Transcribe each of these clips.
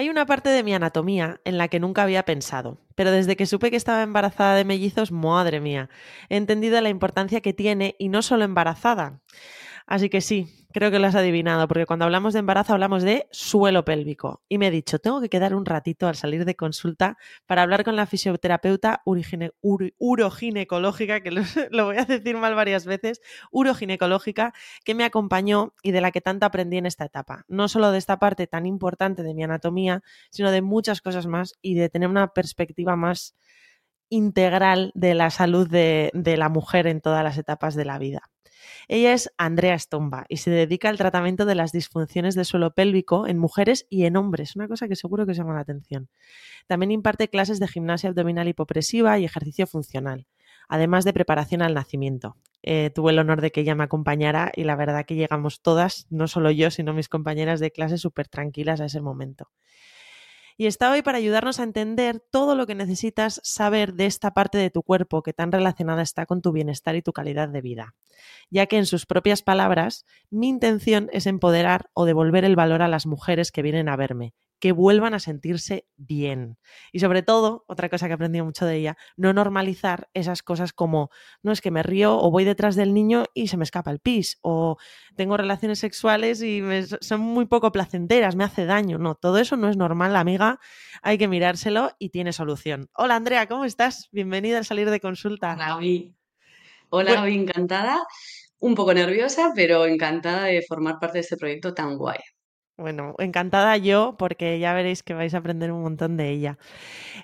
Hay una parte de mi anatomía en la que nunca había pensado, pero desde que supe que estaba embarazada de mellizos, madre mía, he entendido la importancia que tiene y no solo embarazada. Así que sí, creo que lo has adivinado, porque cuando hablamos de embarazo hablamos de suelo pélvico. Y me he dicho, tengo que quedar un ratito al salir de consulta para hablar con la fisioterapeuta uroginecológica, que lo, voy a decir mal varias veces, uroginecológica, que me acompañó y de la que tanto aprendí en esta etapa. No solo de esta parte tan importante de mi anatomía, sino de muchas cosas más y de tener una perspectiva más integral de la salud de la mujer en todas las etapas de la vida. Ella es Andrea Stomba y se dedica al tratamiento de las disfunciones del suelo pélvico en mujeres y en hombres, una cosa que seguro que os llama la atención. También imparte clases de gimnasia abdominal hipopresiva y ejercicio funcional, además de preparación al nacimiento. Eh, tuve el honor de que ella me acompañara y la verdad que llegamos todas, no solo yo, sino mis compañeras de clase, súper tranquilas a ese momento y está hoy para ayudarnos a entender todo lo que necesitas saber de esta parte de tu cuerpo que tan relacionada está con tu bienestar y tu calidad de vida. Ya que en sus propias palabras, mi intención es empoderar o devolver el valor a las mujeres que vienen a verme, que vuelvan a sentirse bien. Y sobre todo, otra cosa que aprendí mucho de ella, no normalizar esas cosas como, no es que me río o voy detrás del niño y se me escapa el pis, o tengo relaciones sexuales y son muy poco placenteras, me hace daño. No, todo eso no es normal, amiga, hay que mirárselo y tiene solución. Hola Andrea, ¿cómo estás? Bienvenida al salir de consulta. Hola, Hola, encantada. Un poco nerviosa, pero encantada de formar parte de este proyecto tan guay. Bueno, encantada yo porque ya veréis que vais a aprender un montón de ella.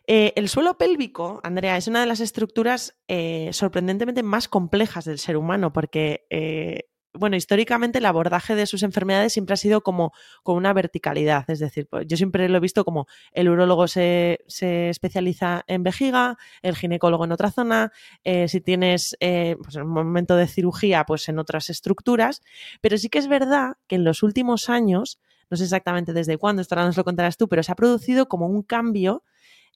Eh, el suelo pélvico, Andrea, es una de las estructuras eh, sorprendentemente más complejas del ser humano porque eh, bueno, históricamente el abordaje de sus enfermedades siempre ha sido como con una verticalidad, es decir, pues, yo siempre lo he visto como el urólogo se, especializa en vejiga, el ginecólogo en otra zona, si tienes pues en un momento de cirugía, pues en otras estructuras, pero sí que es verdad que en los últimos años, no sé exactamente desde cuándo, esto ahora nos lo contarás tú, pero se ha producido como un cambio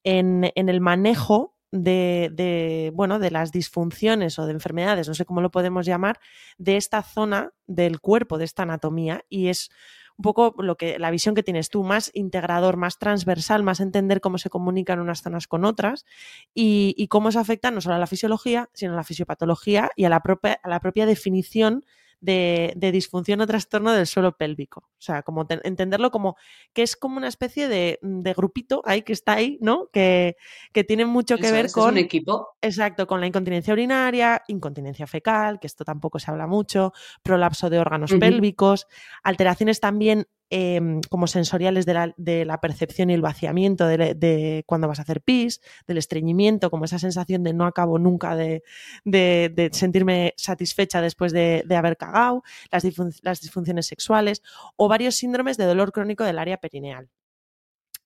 en, el manejo de, bueno, de las disfunciones o de enfermedades, no sé cómo lo podemos llamar, de esta zona del cuerpo, de esta anatomía, y es un poco lo que, la visión que tienes tú, más integrador, más transversal, más entender cómo se comunican unas zonas con otras y, y cómo se afecta no solo a la fisiología, sino a la fisiopatología y a la propia, a la propia definición de, disfunción o trastorno del suelo pélvico. O sea, como entenderlo como que es como una especie de, grupito ahí que está ahí, ¿no? Que, que tiene mucho que ver con. un equipo. Exacto, con la incontinencia urinaria, incontinencia fecal, que esto tampoco se habla mucho, prolapso de órganos pélvicos, alteraciones también Em, como sensoriales de la, de la, percepción y el vaciamiento de, cuando vas a hacer pis, del estreñimiento, como esa sensación de no acabo nunca de, de sentirme satisfecha después de, haber cagado, las, las disfunciones sexuales o varios síndromes de dolor crónico del área perineal.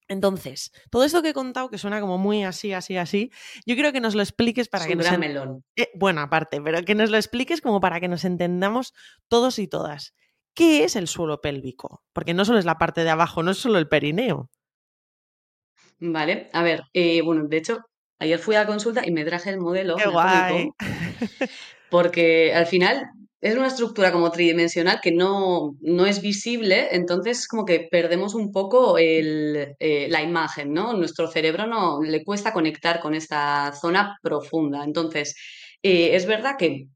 Entonces, todo esto que he contado, que suena como muy así, así, así, yo quiero que nos lo expliques para que nos... melón. Eh, bueno, aparte, pero que nos lo expliques como para que nos entendamos todos y todas. ¿Qué es el suelo pélvico? Porque no solo es la parte de abajo, no es solo el perineo. Vale, a ver, eh, bueno, de hecho, ayer fui a la consulta y me traje el modelo. ¡Qué guay! Porque al final es una estructura como tridimensional que no, no es visible, entonces como que perdemos un poco el, eh, la imagen, ¿no? Nuestro cerebro no le cuesta conectar con esta zona profunda. Entonces, eh, es verdad que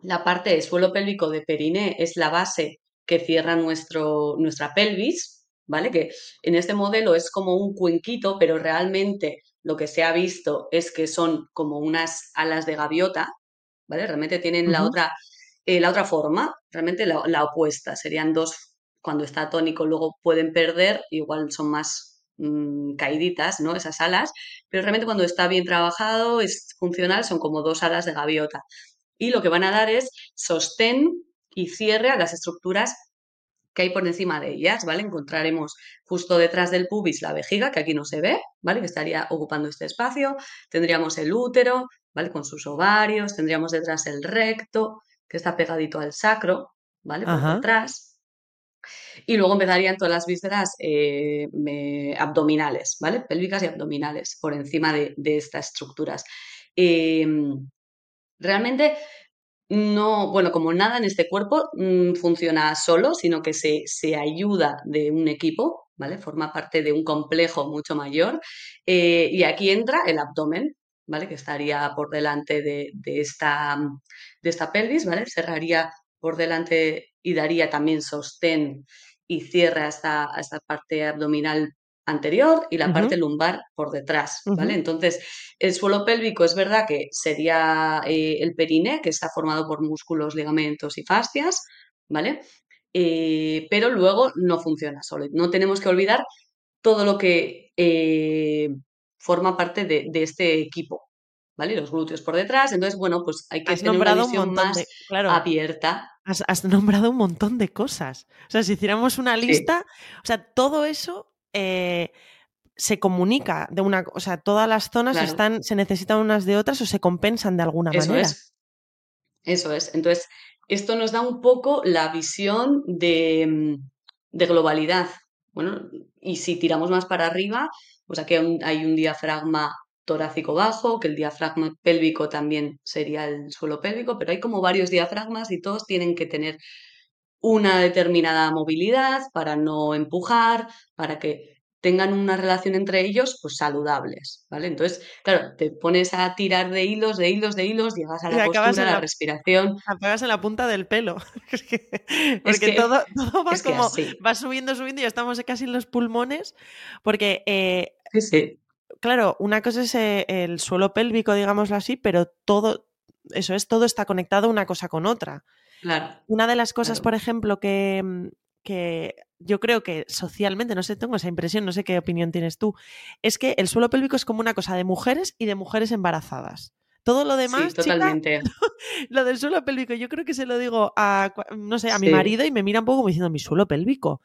la parte de suelo pélvico de periné es la base que cierra nuestro, nuestra pelvis, ¿vale? Que en este modelo es como un cuenquito, pero realmente lo que se ha visto es que son como unas alas de gaviota, ¿vale? Realmente tienen la, otra, eh, la otra forma, realmente la, opuesta. Serían dos, cuando está tónico luego pueden perder, igual son más mm, caíditas, ¿no? Esas alas, pero realmente cuando está bien trabajado, es funcional, son como dos alas de gaviota. Y lo que van a dar es sostén y cierre a las estructuras que hay por encima de ellas, ¿vale? Encontraremos justo detrás del pubis la vejiga, que aquí no se ve, ¿vale? Que estaría ocupando este espacio. Tendríamos el útero, ¿vale? Con sus ovarios. Tendríamos detrás el recto, que está pegadito al sacro, ¿vale? Por detrás. Y luego empezarían todas las vísceras eh, abdominales, ¿vale? Pélvicas y abdominales, por encima de, estas estructuras. Em, realmente no, bueno, como nada en este cuerpo mm, funciona solo, sino que se, ayuda de un equipo, ¿vale? Forma parte de un complejo mucho mayor. Eh, y aquí entra el abdomen, ¿vale? Que estaría por delante de, esta, de esta pelvis, ¿vale? Cerraría por delante y daría también sostén y cierre a esta, esta parte abdominal anterior y la parte lumbar por detrás, ¿vale? Entonces, el suelo pélvico es verdad que sería eh, el periné, que está formado por músculos, ligamentos y fascias, ¿vale? Eh, pero luego no funciona solo. No tenemos que olvidar todo lo que eh, forma parte de, este equipo, ¿vale? Los glúteos por detrás. Entonces, bueno, pues hay que tener una visión más abierta. Has, nombrado un montón de cosas. O sea, si hiciéramos una lista, o sea, todo eso eh, se comunica de una, o sea, todas las zonas están, se necesitan unas de otras o se compensan de alguna eso manera. Es. Eso es. Entonces, esto nos da un poco la visión de, mm, de globalidad. Bueno, y si tiramos más para arriba, pues aquí hay un diafragma torácico bajo, que el diafragma pélvico también sería el suelo pélvico, pero hay como varios diafragmas y todos tienen que tener una determinada movilidad para no empujar, para que tengan una relación entre ellos pues saludables, ¿vale? Entonces, claro, te pones a tirar de hilos, de hilos, de hilos, llegas a la postura, la, la, respiración. Apagas en la punta del pelo. porque todo, va como, va subiendo, subiendo y ya estamos casi en los pulmones, porque... Eh, claro, una cosa es eh, el suelo pélvico, digámoslo así, pero todo, eso es, todo está conectado una cosa con otra. Claro. Una de las cosas, por ejemplo, que, que yo creo que socialmente, no sé, tengo esa impresión, no sé qué opinión tienes tú, es que el suelo pélvico es como una cosa de mujeres y de mujeres embarazadas. Todo lo demás, totalmente. lo del suelo pélvico, yo creo que se lo digo a, no sé, a mi marido y me mira un poco como diciendo, mi suelo pélvico.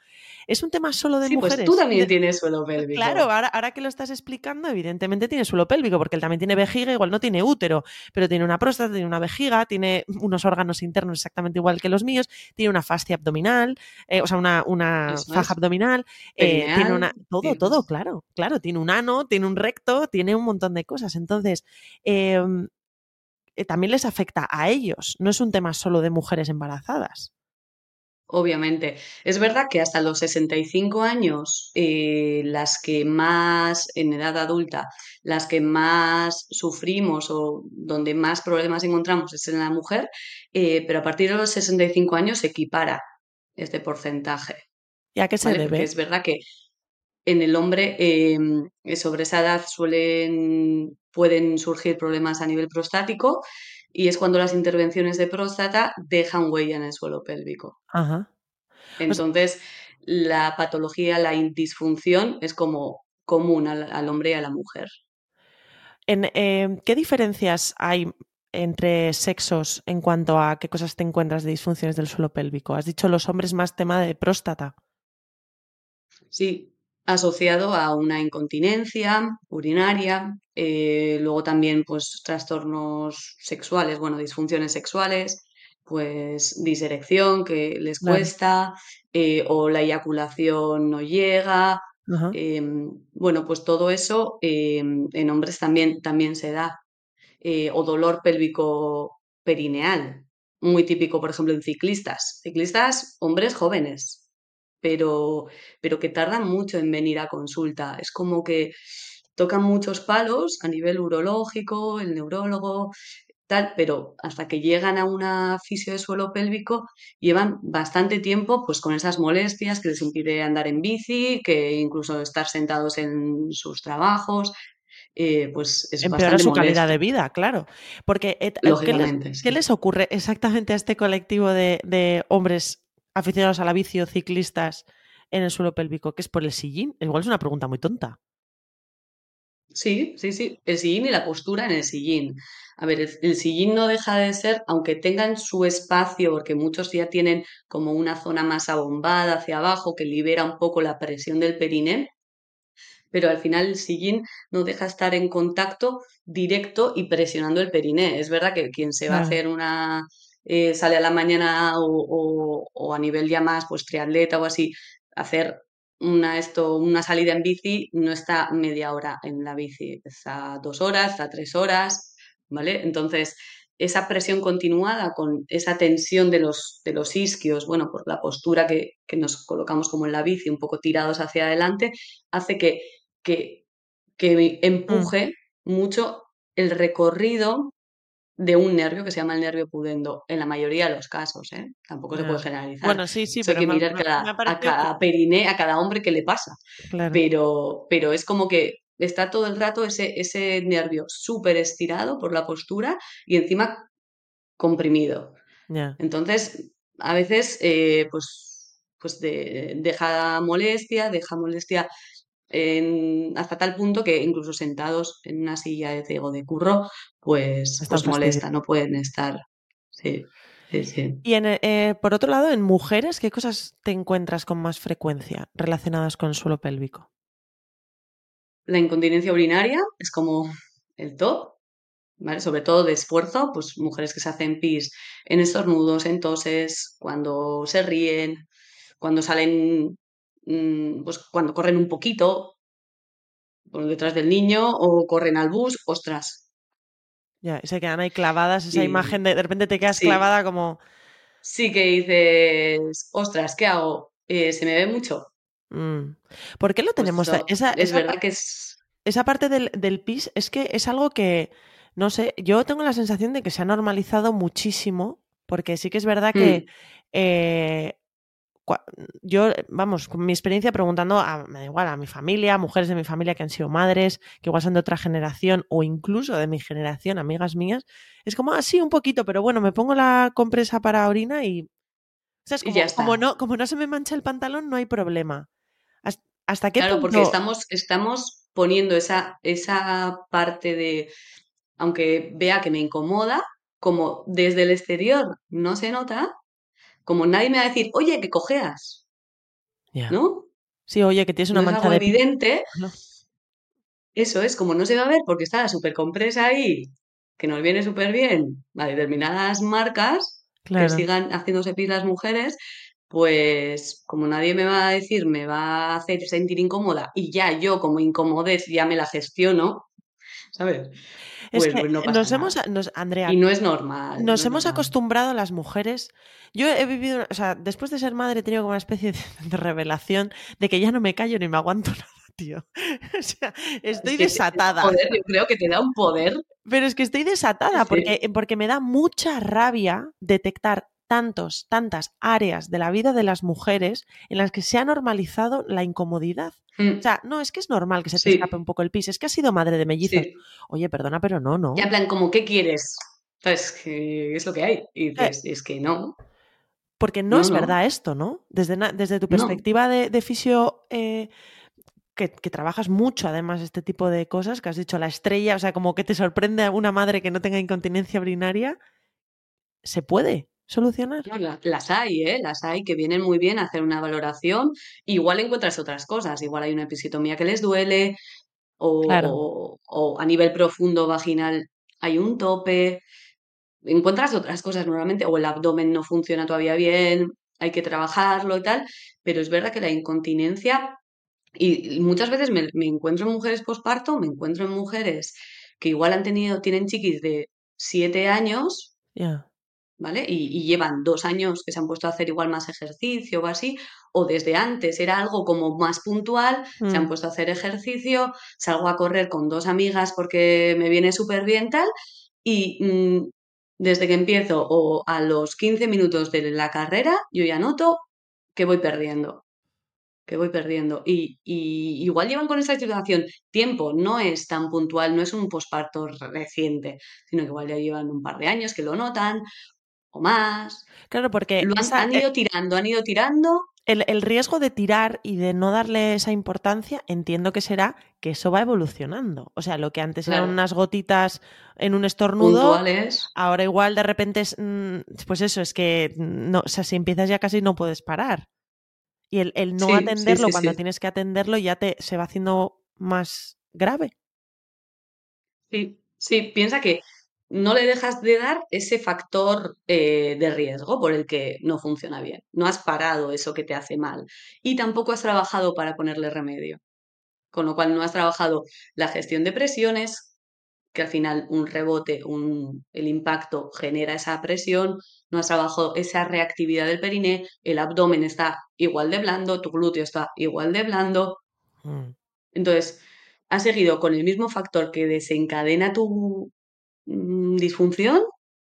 Es un tema solo de sí, mujeres. Pues tú también tienes suelo pélvico. Claro, ahora, ahora que lo estás explicando, evidentemente tiene suelo pélvico, porque él también tiene vejiga, igual no tiene útero, pero tiene una próstata, tiene una vejiga, tiene unos órganos internos exactamente igual que los míos, tiene una fascia abdominal, eh, o sea, una, una faja abdominal, eh, tiene una. Todo, todo, claro, claro. Tiene un ano, tiene un recto, tiene un montón de cosas. Entonces, eh, también les afecta a ellos. No es un tema solo de mujeres embarazadas. Obviamente. Es verdad que hasta los 65 años, eh, las que más, en edad adulta, las que más sufrimos o donde más problemas encontramos es en la mujer, eh, pero a partir de los 65 años se equipara este porcentaje. ¿Y a qué se debe? Porque es verdad que en el hombre em, sobre esa edad suelen, pueden surgir problemas a nivel prostático y es cuando las intervenciones de próstata dejan huella en el suelo pélvico. Entonces, la patología, la disfunción es como común al, hombre y a la mujer. En, em, ¿Qué diferencias hay entre sexos en cuanto a qué cosas te encuentras de disfunciones del suelo pélvico? Has dicho los hombres más tema de próstata. Sí, asociado a una incontinencia urinaria, eh, luego también pues trastornos sexuales, bueno, disfunciones sexuales, pues diserección que les cuesta, eh, o la eyaculación no llega. Em, bueno, pues todo eso em, en hombres también, también se da. Eh, o dolor pélvico perineal, muy típico, por ejemplo, en ciclistas. Ciclistas, hombres jóvenes, pero, pero que tardan mucho en venir a consulta. Es como que tocan muchos palos a nivel urológico, el neurólogo, tal, pero hasta que llegan a una fisio de suelo pélvico llevan bastante tiempo pues con esas molestias que les impide andar en bici, que incluso estar sentados en sus trabajos. Eh, pues es Empeora su calidad de vida, claro. Porque, eh, ¿qué, les, ¿qué, les, ocurre exactamente a este colectivo de, de hombres aficionados a la bici o ciclistas en el suelo pélvico, que es por el sillín? Igual es una pregunta muy tonta. Sí, sí, sí, el sillín y la postura en el sillín. A ver, el, sillín no deja de ser, aunque tengan su espacio, porque muchos ya tienen como una zona más abombada hacia abajo que libera un poco la presión del periné, pero al final el sillín no deja estar en contacto directo y presionando el periné. Es verdad que quien se va a hacer una, eh, sale a la mañana o, a nivel ya más, pues triatleta o así, hacer una, esto, una salida en bici no está media hora en la bici, está dos horas, está tres horas, ¿vale? Entonces, esa presión continuada con esa tensión de los, de los isquios, bueno, por la postura que, nos colocamos como en la bici, un poco tirados hacia adelante, hace que, que, que empuje mm. mucho el recorrido de un nervio que se llama el nervio pudendo, en la mayoría de los casos, ¿eh? Tampoco se puede generalizar. Bueno, sí, sí, pero hay que mirar a cada periné, a cada hombre que le pasa. Pero, pero es como que está todo el rato ese, ese nervio súper estirado por la postura y encima comprimido. Entonces, a veces, eh, pues, pues deja molestia, deja molestia hasta tal punto que incluso sentados en una silla de ciego de curro, pues, pues molesta, no pueden estar. Sí, sí, sí. Y en, eh, por otro lado, en mujeres, ¿qué cosas te encuentras con más frecuencia relacionadas con el suelo pélvico? La incontinencia urinaria es como el top, ¿vale? Sobre todo de esfuerzo, pues mujeres que se hacen pis en estornudos, en toses, cuando se ríen, cuando salen, pues cuando corren un poquito por detrás del niño o corren al bus, ostras. Ya, se quedan ahí clavadas, esa imagen de de repente te quedas clavada como... Sí que dices, ostras, ¿qué hago? Eh, ¿Se me ve mucho? Mm. ¿Por qué lo pues tenemos? esa, es verdad que es... Esa parte del, del, PIS es que es algo que, no sé, yo tengo la sensación de que se ha normalizado muchísimo, porque sí que es verdad que mm. eh, yo, vamos, con mi experiencia preguntando a, me da igual, a mi familia, mujeres de mi familia que han sido madres, que igual son de otra generación o incluso de mi generación, amigas mías, es como así un poquito, pero bueno, me pongo la compresa para orina y... como, no, como no se me mancha el pantalón, no hay problema. ¿Hasta qué claro, porque estamos, estamos poniendo esa, esa parte de, aunque vea que me incomoda, como desde el exterior no se nota, como nadie me va a decir, oye, que cojeas. ¿No? Sí, oye, que tienes una no mancha de evidente. Eso es, como no se va a ver porque está la super compresa ahí, que nos viene súper bien a determinadas marcas que sigan haciéndose pis las mujeres, pues como nadie me va a decir, me va a hacer sentir incómoda y ya yo como incomodez ya me la gestiono, ¿sabes? Es pues, que pues nos hemos, Andrea, y no es normal. Nos hemos acostumbrado a las mujeres. Yo he vivido, o sea, después de ser madre he tenido como una especie de, revelación de que ya no me callo ni me aguanto nada, tío. O sea, estoy desatada. yo creo que te da un poder. Pero es que estoy desatada porque, porque me da mucha rabia detectar tantos, tantas áreas de la vida de las mujeres en las que se ha normalizado la incomodidad. Mm. O sea, no, es que es normal que se te escape un poco el pis, es que has sido madre de mellizos. Oye, perdona, pero no, no. Ya en plan, como, ¿qué quieres? Pues que es lo que hay. Y eh. es que no. Porque no, es verdad esto, ¿no? Desde, desde tu perspectiva de, fisio, eh, que, que, trabajas mucho además este tipo de cosas, que has dicho la estrella, o sea, como que te sorprende a una madre que no tenga incontinencia urinaria, se puede solucionar? las hay, ¿eh? Las hay que vienen muy bien a hacer una valoración. Igual encuentras otras cosas, igual hay una episiotomía que les duele o, o, a nivel profundo vaginal hay un tope. Encuentras otras cosas normalmente, o el abdomen no funciona todavía bien, hay que trabajarlo y tal, pero es verdad que la incontinencia, y muchas veces me, encuentro en mujeres posparto, me encuentro en mujeres que igual han tenido, tienen chiquis de siete años, ¿vale? Y, llevan dos años que se han puesto a hacer igual más ejercicio o así, o desde antes era algo como más puntual, se han mm. puesto a hacer ejercicio, salgo a correr con dos amigas porque me viene súper bien tal, y mm, desde que empiezo o a los 15 minutos de la carrera, yo ya noto que voy perdiendo que voy perdiendo. Y, y, igual llevan con esa situación tiempo, no es tan puntual, no es un posparto reciente, sino que igual ya llevan un par de años que lo notan, o más. Claro, porque lo han, ido tirando, han ido tirando. El, riesgo de tirar y de no darle esa importancia, entiendo que será que eso va evolucionando. O sea, lo que antes eran unas gotitas en un estornudo, ahora igual de repente es, mm, pues eso, es que no, o sea, si empiezas ya casi no puedes parar. Y el, no atenderlo cuando tienes que atenderlo ya te se va haciendo más grave. Sí, sí, piensa que no le dejas de dar ese factor eh, de riesgo por el que no funciona bien. No has parado eso que te hace mal. Y tampoco has trabajado para ponerle remedio. Con lo cual no has trabajado la gestión de presiones, que al final un rebote, un, el impacto genera esa presión, no has trabajado esa reactividad del periné, el abdomen está igual de blando, tu glúteo está igual de blando. Mm. Entonces, has seguido con el mismo factor que desencadena tu mm, disfunción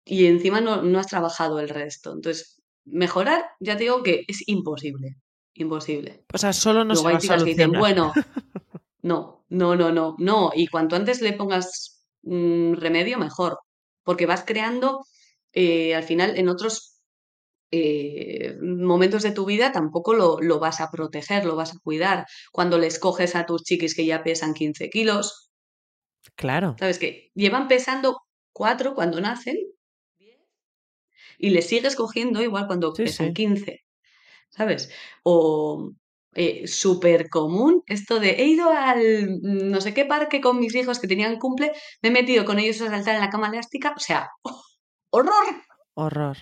y encima no, no, has trabajado el resto. Entonces, mejorar, ya te digo que es imposible. Imposible. O sea, solo no se va a que dicen, bueno, no, no, no, no, no. Y cuanto antes le pongas mm, remedio, mejor. Porque vas creando, eh, al final, en otros eh, momentos de tu vida tampoco lo, lo, vas a proteger, lo vas a cuidar. Cuando les coges a tus chiquis que ya pesan 15 kilos. Claro. ¿Sabes que Llevan pesando 4 cuando nacen y les sigues cogiendo igual cuando pesan 15. ¿Sabes? O eh, súper común esto de he ido al no sé qué parque con mis hijos que tenían cumple, me he metido con ellos a saltar en la cama elástica. O sea, horror. Horror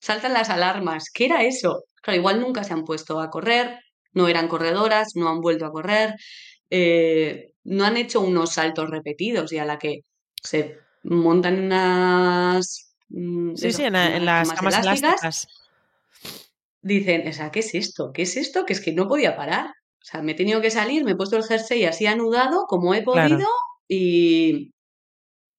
saltan las alarmas. ¿Qué era eso? Claro, igual nunca se han puesto a correr, no eran corredoras, no han vuelto a correr, eh, no han hecho unos saltos repetidos y a la que se montan unas... Mm, sí, sí, en, las camas elásticas. Dicen, o sea, ¿qué es esto? ¿Qué es esto? Que es que no podía parar. O sea, me he tenido que salir, me he puesto el jersey así anudado como he podido y,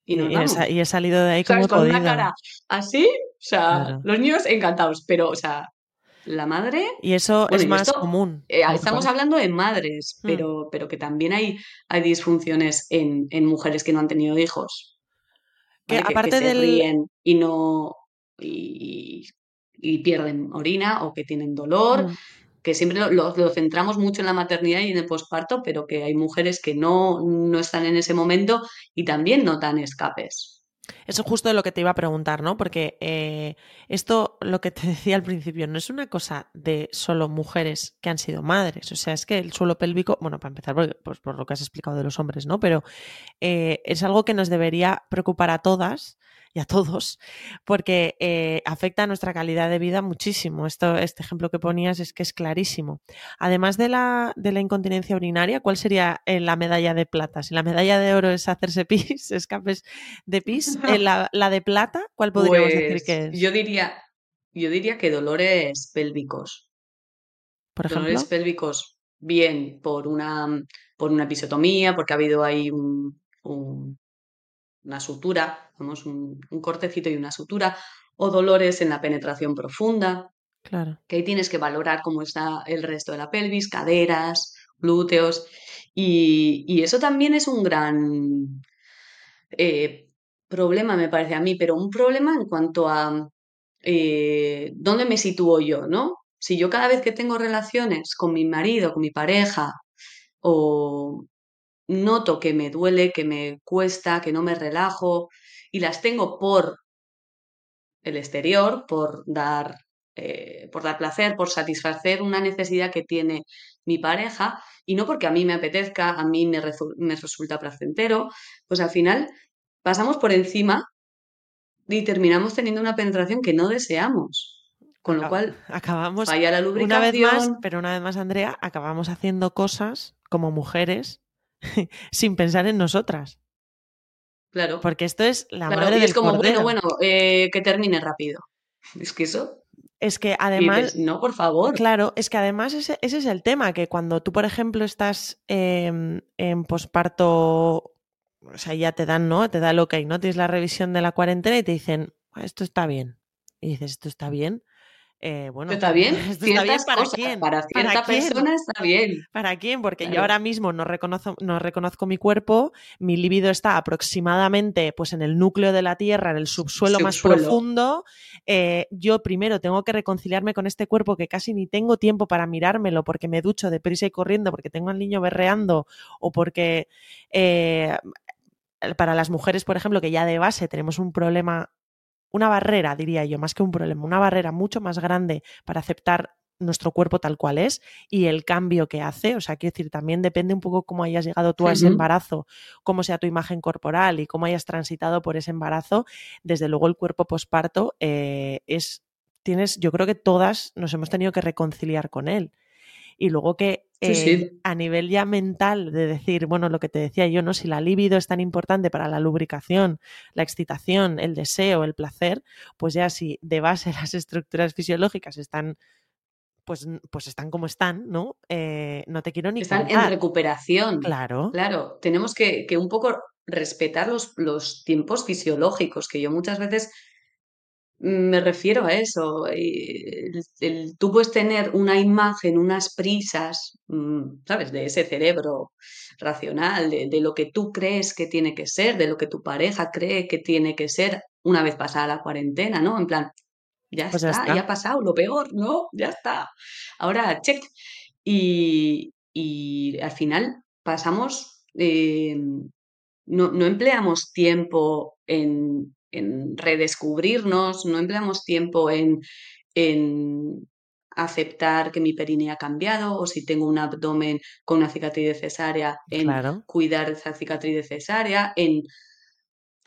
y, he salido de ahí como con una cara así, o sea, los niños encantados, pero, o sea, la madre. Y eso es más común. Eh, estamos hablando de madres, mm. pero, pero que también hay, hay disfunciones en, mujeres que no han tenido hijos. Que, aparte se ríen y no. Y, pierden orina o que tienen dolor. Mm que siempre lo, centramos mucho en la maternidad y en el posparto, pero que hay mujeres que no, no están en ese momento y también notan escapes. Eso es justo lo que te iba a preguntar, ¿no? Porque eh, esto, lo que te decía al principio, no es una cosa de solo mujeres que han sido madres. O sea, es que el suelo pélvico, bueno, para empezar, pues, por lo que has explicado de los hombres, ¿no? Pero eh, es algo que nos debería preocupar a todas y a todos, porque eh, afecta a nuestra calidad de vida muchísimo. Esto, este ejemplo que ponías es que es clarísimo. Además de la, de la incontinencia urinaria, ¿cuál sería eh, la medalla de plata? Si la medalla de oro es hacerse pis, escapes de pis, eh, la, de plata, ¿cuál podríamos decir pues que es? Yo diría, yo diría que dolores pélvicos. Por ejemplo. Dolores pélvicos, bien, por una, por una episiotomía, porque ha habido ahí un una sutura, vamos, un, cortecito y una sutura, o dolores en la penetración profunda. Claro. Que ahí tienes que valorar cómo está el resto de la pelvis, caderas, glúteos. Y, eso también es un gran eh, problema, me parece a mí, pero un problema en cuanto a eh, dónde me sitúo yo, ¿no? Si yo cada vez que tengo relaciones con mi marido, con mi pareja, o noto que me duele, que me cuesta, que no me relajo y las tengo por el exterior, por dar, eh, por dar placer, por satisfacer una necesidad que tiene mi pareja y no porque a mí me apetezca, a mí me, me resulta placentero, pues al final pasamos por encima y terminamos teniendo una penetración que no deseamos. Con lo cual, acabamos falla la lubricación. Una vez más, pero una vez más, Andrea, acabamos haciendo cosas como mujeres sin pensar en nosotras. Claro. Porque esto es la madre y es como, bueno, bueno, eh, que termine rápido. Es que eso. Es que además. no, por favor. Claro, es que además ese, es el tema, que cuando tú, por ejemplo, estás em, en posparto, o sea, ya te dan, ¿no? Te da lo que hay, ¿no? Tienes la revisión de la cuarentena y te dicen, ah, esto está bien. Y dices, esto está bien. Eh, bueno, ¿Está bien? está bien para quién. Para cierta persona está bien. ¿Para quién? Porque yo ahora mismo no reconozco, no reconozco mi cuerpo, mi libido está aproximadamente pues, en el núcleo de la Tierra, en el subsuelo, más profundo. Eh, yo primero tengo que reconciliarme con este cuerpo que casi ni tengo tiempo para mirármelo porque me ducho deprisa y corriendo, porque tengo al niño berreando o porque eh, para las mujeres, por ejemplo, que ya de base tenemos un problema una barrera, diría yo, más que un problema, una barrera mucho más grande para aceptar nuestro cuerpo tal cual es y el cambio que hace. O sea, quiero decir, también depende un poco cómo hayas llegado tú a ese embarazo, cómo sea tu imagen corporal y cómo hayas transitado por ese embarazo. Desde luego, el cuerpo posparto eh, es. Tienes, yo creo que todas nos hemos tenido que reconciliar con él. Y luego que eh, a nivel ya mental de decir, bueno, lo que te decía yo, ¿no? Si la libido es tan importante para la lubricación, la excitación, el deseo, el placer, pues ya si de base las estructuras fisiológicas están pues, pues están como están, ¿no? Eh, no te quiero ni Están en recuperación. Claro. Claro, tenemos que, que un poco respetar los, los, tiempos fisiológicos, que yo muchas veces me refiero a eso. El, tú puedes tener una imagen, unas prisas, mm, ¿sabes? De ese cerebro racional, de, de, lo que tú crees que tiene que ser, de lo que tu pareja cree que tiene que ser una vez pasada la cuarentena, ¿no? En plan, ya, pues está, ya ha pasado lo peor, ¿no? Ya está. Ahora, check. Y, y al final pasamos, eh, no, no empleamos tiempo en, en redescubrirnos, no empleamos tiempo en, en aceptar que mi perine ha cambiado o si tengo un abdomen con una cicatriz de cesárea, en cuidar esa cicatriz de cesárea, en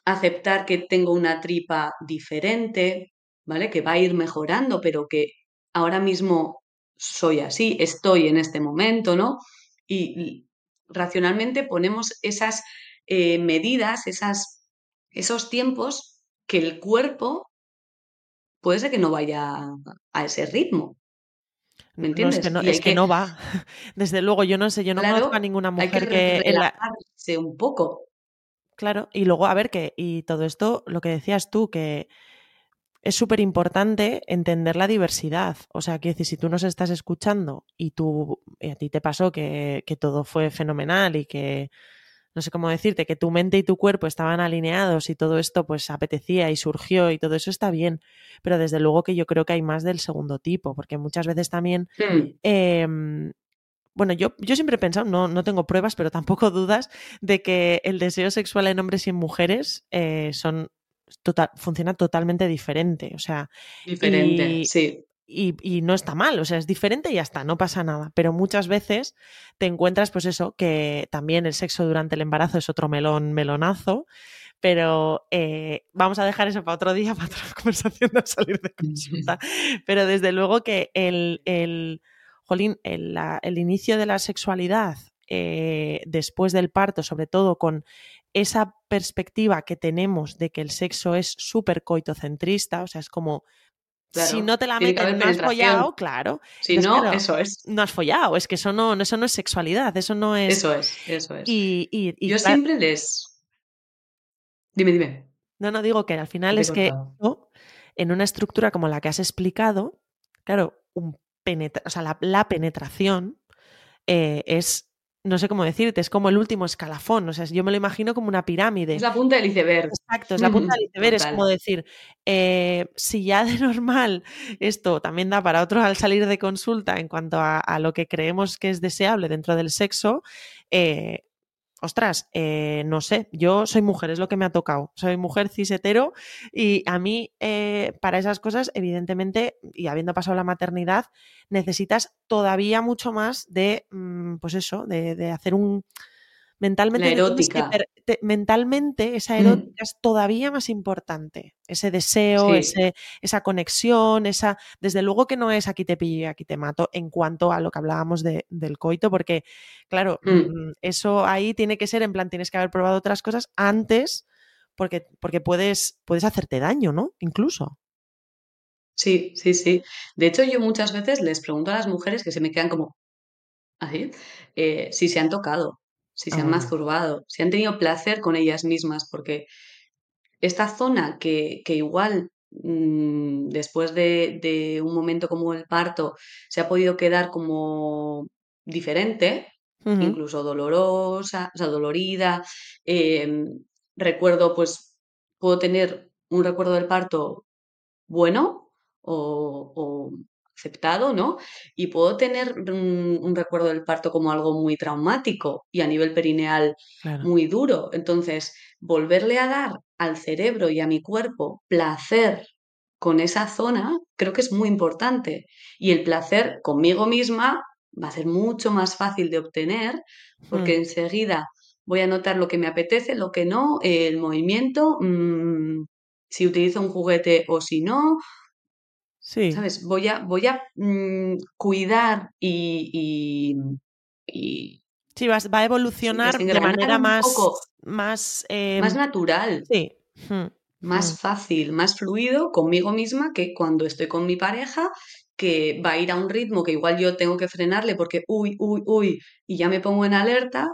aceptar que tengo una tripa diferente, ¿vale? Que va a ir mejorando, pero que ahora mismo soy así, estoy en este momento, ¿no? Y, racionalmente ponemos esas eh, medidas, esas, esos tiempos que el cuerpo puede ser que no vaya a ese ritmo. ¿Me entiendes? es que no, va. Desde luego, yo no sé, yo no conozco a ninguna mujer que. que un poco. Claro, y luego, a ver, que, y todo esto, lo que decías tú, que es súper importante entender la diversidad. O sea, que decir, si tú nos estás escuchando y tú, a ti te pasó que, que todo fue fenomenal y que no sé cómo decirte, que tu mente y tu cuerpo estaban alineados y todo esto pues apetecía y surgió y todo eso está bien, pero desde luego que yo creo que hay más del segundo tipo, porque muchas veces también... Em, bueno, yo, yo siempre he pensado, no, no tengo pruebas, pero tampoco dudas de que el deseo sexual en hombres y en mujeres eh, son total, funciona totalmente diferente. O sea, diferente, sí y, no está mal, o sea, es diferente y ya está, no pasa nada. Pero muchas veces te encuentras, pues eso, que también el sexo durante el embarazo es otro melón, melonazo. Pero eh, vamos a dejar eso para otro día, para otra conversación de salir de consulta. Pero desde luego que el, el, jolín, el, el inicio de la sexualidad eh, después del parto, sobre todo con esa perspectiva que tenemos de que el sexo es súper coitocentrista, o sea, es como si no te la meten, no has follado, claro. Si no, eso es. No has follado, es que eso no, eso no es sexualidad, eso no es. Eso es, eso es. Y, Yo siempre les. Dime, dime. No, no, digo que al final es que en una estructura como la que has explicado, claro, un penetra o sea, la, penetración eh, es no sé cómo decirte, es como el último escalafón, o sea, yo me lo imagino como una pirámide. Es la punta del iceberg. Exacto, es la punta del iceberg, es como decir, eh, si ya de normal esto también da para otro al salir de consulta en cuanto a, lo que creemos que es deseable dentro del sexo, eh, ostras, eh, no sé, yo soy mujer, es lo que me ha tocado. Soy mujer cisetero y a mí eh, para esas cosas, evidentemente, y habiendo pasado la maternidad, necesitas todavía mucho más de, mm, pues eso, de hacer un Mentalmente, mentalmente esa mm. erótica es todavía más importante. Ese deseo, ese, esa conexión, esa. Desde luego que no es aquí te pillo y aquí te mato en cuanto a lo que hablábamos del coito, porque, claro, mm. Mm, eso ahí tiene que ser en plan, tienes que haber probado otras cosas antes, porque, porque puedes, puedes hacerte daño, ¿no? Incluso. Sí, sí, sí. De hecho, yo muchas veces les pregunto a las mujeres que se me quedan como así, eh, si se han tocado si se han ah. masturbado, si han tenido placer con ellas mismas, porque esta zona que, que igual mm, después de, de, un momento como el parto se ha podido quedar como diferente, incluso dolorosa, o sea, dolorida. Em, recuerdo, pues, puedo tener un recuerdo del parto bueno o aceptado, ¿no? Y puedo tener un, recuerdo del parto como algo muy traumático y a nivel perineal muy duro. Entonces, volverle a dar al cerebro y a mi cuerpo placer con esa zona, creo que es muy importante. Y el placer conmigo misma va a ser mucho más fácil de obtener porque hmm. enseguida voy a notar lo que me apetece, lo que no, el movimiento, mm, si utilizo un juguete o si no, Sí. ¿Sabes? Voy a, voy a mm, cuidar y, y... Sí, va, va a evolucionar de manera más, más, em, más natural. Sí. Hmm, más hmm. fácil, más fluido conmigo misma que cuando estoy con mi pareja, que va a ir a un ritmo que igual yo tengo que frenarle porque, uy, uy, uy, y ya me pongo en alerta,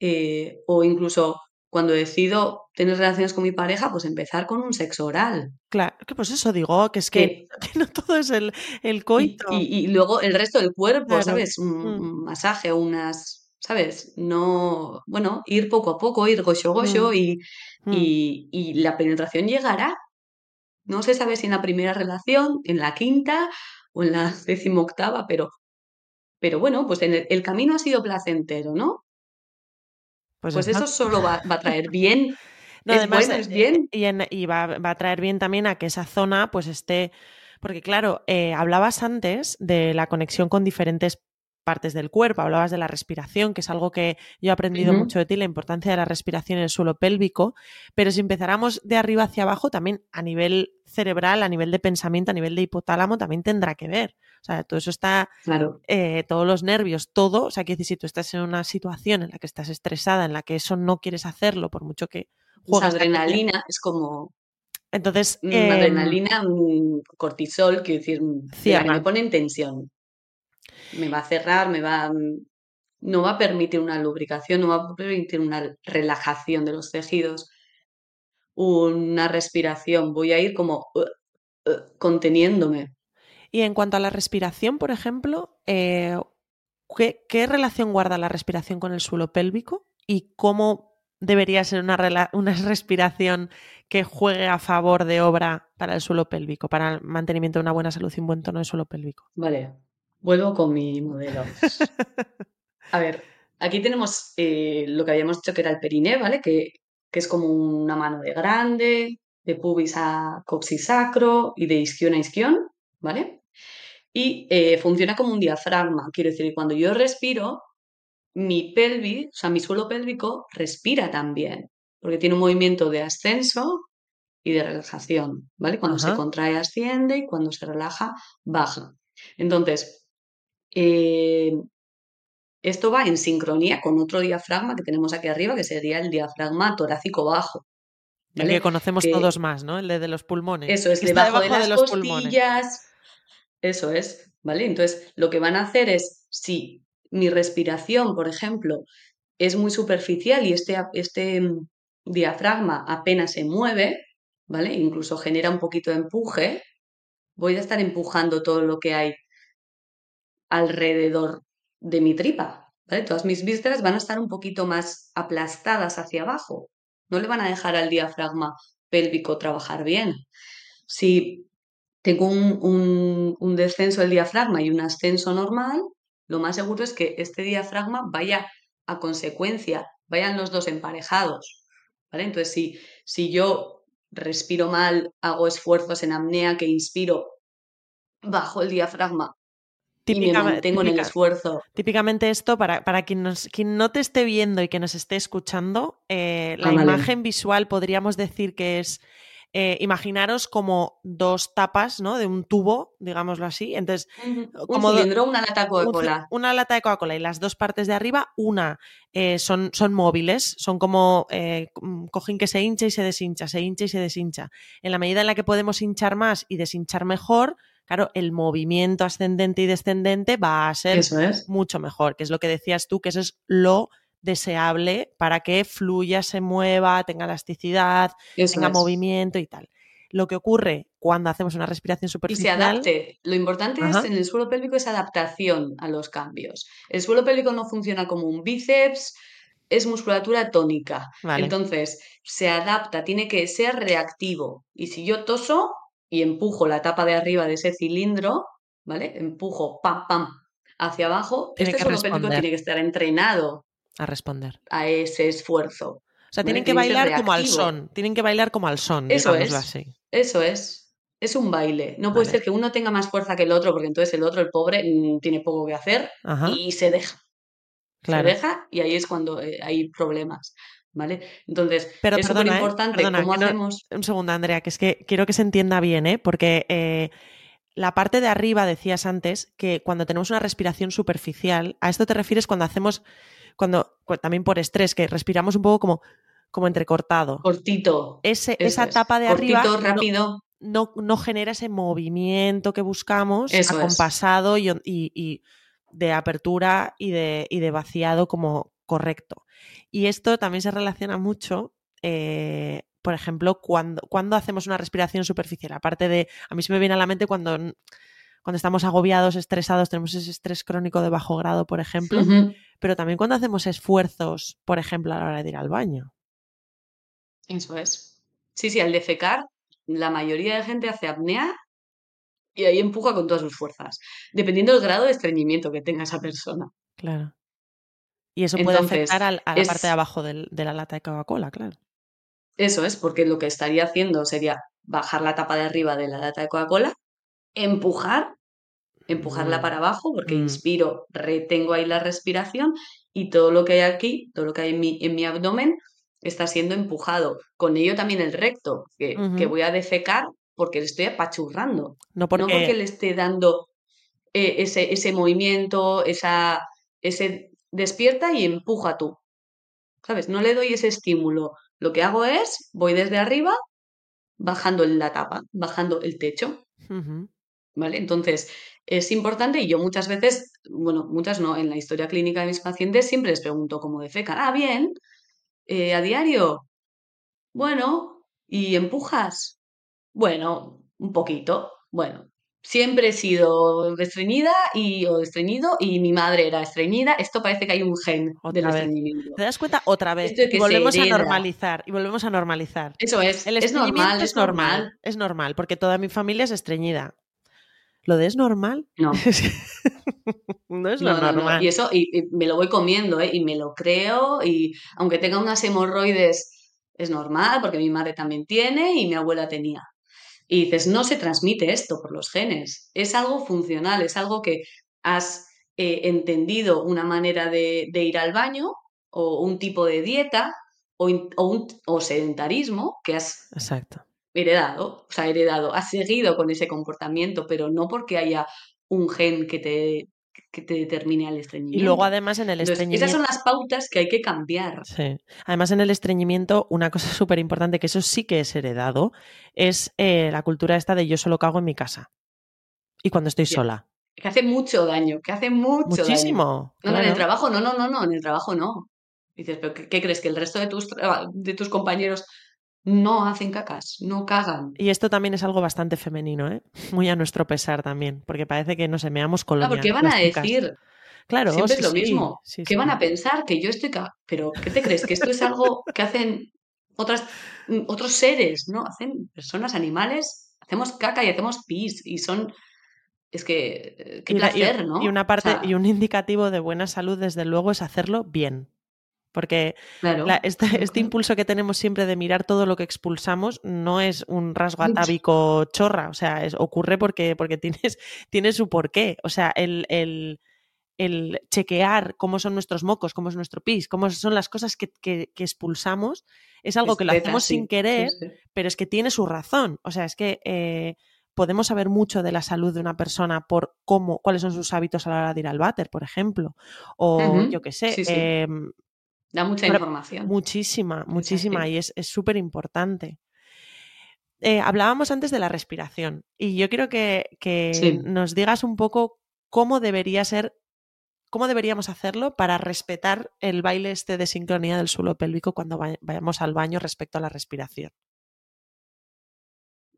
eh, o incluso cuando decido tener relaciones con mi pareja, pues empezar con un sexo oral. Claro, que pues eso digo, que es que, no todo es el, el coito. Y, luego el resto del cuerpo, ¿sabes? Un, mm. masaje, unas, ¿sabes? No, bueno, ir poco a poco, ir gocho gocho mm. Mm. y, y, la penetración llegará. No se sabe si en la primera relación, en la quinta o en la decimoctava, pero, pero bueno, pues en el camino ha sido placentero, ¿no? Pues, pues eso solo va, a traer bien. No, es además, es eh, bien. Y, va, a traer bien también a que esa zona pues esté. Porque, claro, eh, hablabas antes de la conexión con diferentes partes del cuerpo, hablabas de la respiración, que es algo que yo he aprendido mucho de ti, la importancia de la respiración en el suelo pélvico, pero si empezáramos de arriba hacia abajo, también a nivel cerebral, a nivel de pensamiento, a nivel de hipotálamo, también tendrá que ver. O sea, todo eso está, claro. Eh, todos los nervios, todo, o sea, que decir, si tú estás en una situación en la que estás estresada, en la que eso no quieres hacerlo, por mucho que juegues. adrenalina es como entonces, eh, adrenalina, cortisol, quiero decir, me pone en tensión me va a cerrar, me va, no va a permitir una lubricación, no va a permitir una relajación de los tejidos, una respiración. Voy a ir como uh, uh, conteniéndome. Y en cuanto a la respiración, por ejemplo, eh, ¿qué, relación guarda la respiración con el suelo pélvico? ¿Y cómo debería ser una, una respiración que juegue a favor de obra para el suelo pélvico, para el mantenimiento de una buena salud y un buen tono de suelo pélvico? Vale, Vuelvo con mi modelo. A ver, aquí tenemos eh, lo que habíamos dicho que era el periné, ¿vale? Que, es como una mano de grande, de pubis a coxisacro y de isquión a isquión, ¿vale? Y eh, funciona como un diafragma, quiero decir, cuando yo respiro, mi pelvis, o sea, mi suelo pélvico respira también, porque tiene un movimiento de ascenso y de relajación, ¿vale? Cuando se contrae asciende y cuando se relaja baja. Entonces, eh, esto va en sincronía con otro diafragma que tenemos aquí arriba, que sería el diafragma torácico bajo. El que conocemos todos más, ¿no? El de, los pulmones. Eso es, debajo, de las costillas. Eso es, ¿vale? Entonces, lo que van a hacer es, si mi respiración, por ejemplo, es muy superficial y este, este mm, diafragma apenas se mueve, ¿vale? Incluso genera un poquito de empuje, voy a estar empujando todo lo que hay alrededor de mi tripa. Todas mis vísceras van a estar un poquito más aplastadas hacia abajo. No le van a dejar al diafragma pélvico trabajar bien. Si tengo un, descenso del diafragma y un ascenso normal, lo más seguro es que este diafragma vaya a consecuencia, vayan los dos emparejados. Entonces, si, si yo respiro mal, hago esfuerzos en apnea, que inspiro bajo el diafragma Típicamente, en el esfuerzo. Típicamente esto, para, para quien, nos, quien no te esté viendo y que nos esté escuchando, eh, la ah, imagen visual podríamos decir que es, eh, imaginaros como dos tapas ¿no? de un tubo, digámoslo así. Entonces, como un cilindro, una lata de Coca-Cola. Una lata de Coca-Cola y las dos partes de arriba, una eh, son, son móviles, son como cojín que se hincha y se deshincha, se hincha y se deshincha. En la medida en la que podemos hinchar más y deshinchar mejor, claro, el movimiento ascendente y descendente va a ser mucho mejor, que es lo que decías tú, que eso es lo deseable para que fluya, se mueva, tenga elasticidad, tenga movimiento y tal. Lo que ocurre cuando hacemos una respiración superficial... Y se adapte. Lo importante es en el suelo pélvico es adaptación a los cambios. El suelo pélvico no funciona como un bíceps, es musculatura tónica. Entonces, se adapta, tiene que ser reactivo. Y si yo toso, y empujo la tapa de arriba de ese cilindro, ¿vale? Empujo, pam, pam, hacia abajo, este suelo pélvico tiene que estar entrenado a responder a ese esfuerzo. O sea, tienen que bailar como al son, tienen que bailar como al son, eso es, así. Eso es. Es un baile. No puede ser que uno tenga más fuerza que el otro, porque entonces el otro, el pobre, mm, tiene poco que hacer y se deja. Se deja y ahí es cuando eh, hay problemas. ¿Vale? Entonces, Pero es súper ¿eh? importante cómo hacemos... un segundo, Andrea, que es que quiero que se entienda bien, ¿eh? Porque... Eh, la parte de arriba, decías antes, que cuando tenemos una respiración superficial, a esto te refieres cuando hacemos, cuando también por estrés, que respiramos un poco como, como entrecortado. Cortito. Ese, esa tapa de Cortito, arriba rápido. No, no, genera ese movimiento que buscamos, acompasado y, y, de apertura y de, y de vaciado como correcto. Y esto también se relaciona mucho eh, por ejemplo, cuando, cuando hacemos una respiración superficial. Aparte de, a mí se me viene a la mente cuando, cuando estamos agobiados, estresados, tenemos ese estrés crónico de bajo grado, por ejemplo, pero también cuando hacemos esfuerzos, por ejemplo, a la hora de ir al baño. Eso es. Sí, sí, al defecar, la mayoría de gente hace apnea y ahí empuja con todas sus fuerzas, dependiendo del grado de estreñimiento que tenga esa persona. Claro. Y eso puede afectar a, la parte de abajo de la lata de Coca-Cola, claro. Eso es, porque lo que estaría haciendo sería bajar la tapa de arriba de la lata de Coca-Cola, empujar, empujarla mm, para abajo, porque mm. inspiro, retengo ahí la respiración y todo lo que hay aquí, todo lo que hay en mi, en mi abdomen, está siendo empujado. Con ello también el recto, que, voy a defecar porque le estoy apachurrando. No porque, le esté dando eh, ese, ese movimiento, esa, ese despierta y empuja tú. ¿Sabes? No le doy ese estímulo lo que hago es, voy desde arriba, bajando la tapa, bajando el techo. ¿Vale? Entonces, es importante y yo muchas veces, bueno, muchas no, en la historia clínica de mis pacientes siempre les pregunto cómo defecan. Ah, bien, eh, a diario. Bueno, ¿y empujas? Bueno, un poquito. Bueno, siempre he sido estreñida y, o estreñido y mi madre era estreñida. Esto parece que hay un gen del estreñimiento. ¿Te das cuenta? Otra vez. Y volvemos a normalizar. Y volvemos a normalizar. Eso es. El es normal. Es normal. Es normal, porque toda mi familia es estreñida. ¿Lo de es normal? No. no es lo normal. Y eso, y, me lo voy comiendo, ¿eh? y me lo creo, y aunque tenga unas hemorroides, es normal, porque mi madre también tiene y mi abuela tenía. Y dices, no se transmite esto por los genes, es algo funcional, es algo que has eh, entendido una manera de, ir al baño o un tipo de dieta o, un, o sedentarismo que has Exacto. heredado, o sea, heredado, has seguido con ese comportamiento, pero no porque haya un gen que te, que te determine al estreñimiento. Y luego además en el estreñimiento... esas son las pautas que hay que cambiar. Sí. Además en el estreñimiento, una cosa súper importante, que eso sí que es heredado, es eh, la cultura esta de yo solo cago en mi casa. Y cuando estoy sola. Que hace mucho daño, que hace mucho Muchísimo. No, no, en el trabajo no, no, no, no, en el trabajo no. dices, ¿pero qué, crees? ¿Que el resto de tus, de tus compañeros no hacen cacas, no cagan. Y esto también es algo bastante femenino, ¿eh? Muy a nuestro pesar también, porque parece que nos semeamos colonia. Claro, ¿qué van a decir? Claro, siempre es lo mismo. ¿Qué van a pensar? Que yo estoy... Pero, ¿qué te crees? Que esto es algo que hacen otras, mm, otros seres, ¿no? Hacen personas, animales, hacemos caca y hacemos pis y son... Es que, eh, qué placer, ¿no? Y una parte, y un indicativo de buena salud, desde luego, es hacerlo bien. Porque este, impulso que tenemos siempre de mirar todo lo que expulsamos no es un rasgo atávico chorra, o sea, es, ocurre porque, porque tienes, tiene su porqué. O sea, el, el, el, chequear cómo son nuestros mocos, cómo es nuestro pis, cómo son las cosas que, que, expulsamos, es algo que lo hacemos sin querer, pero es que tiene su razón. O sea, es que eh, podemos saber mucho de la salud de una persona por cómo, cuáles son sus hábitos a la hora de ir al váter, por ejemplo. O yo qué sé, em, Da mucha información. Muchísima, muchísima, y es súper importante. Eh, hablábamos antes de la respiración y yo quiero que, nos digas un poco cómo debería ser, cómo deberíamos hacerlo para respetar el baile este de sincronía del suelo pélvico cuando vayamos al baño respecto a la respiración.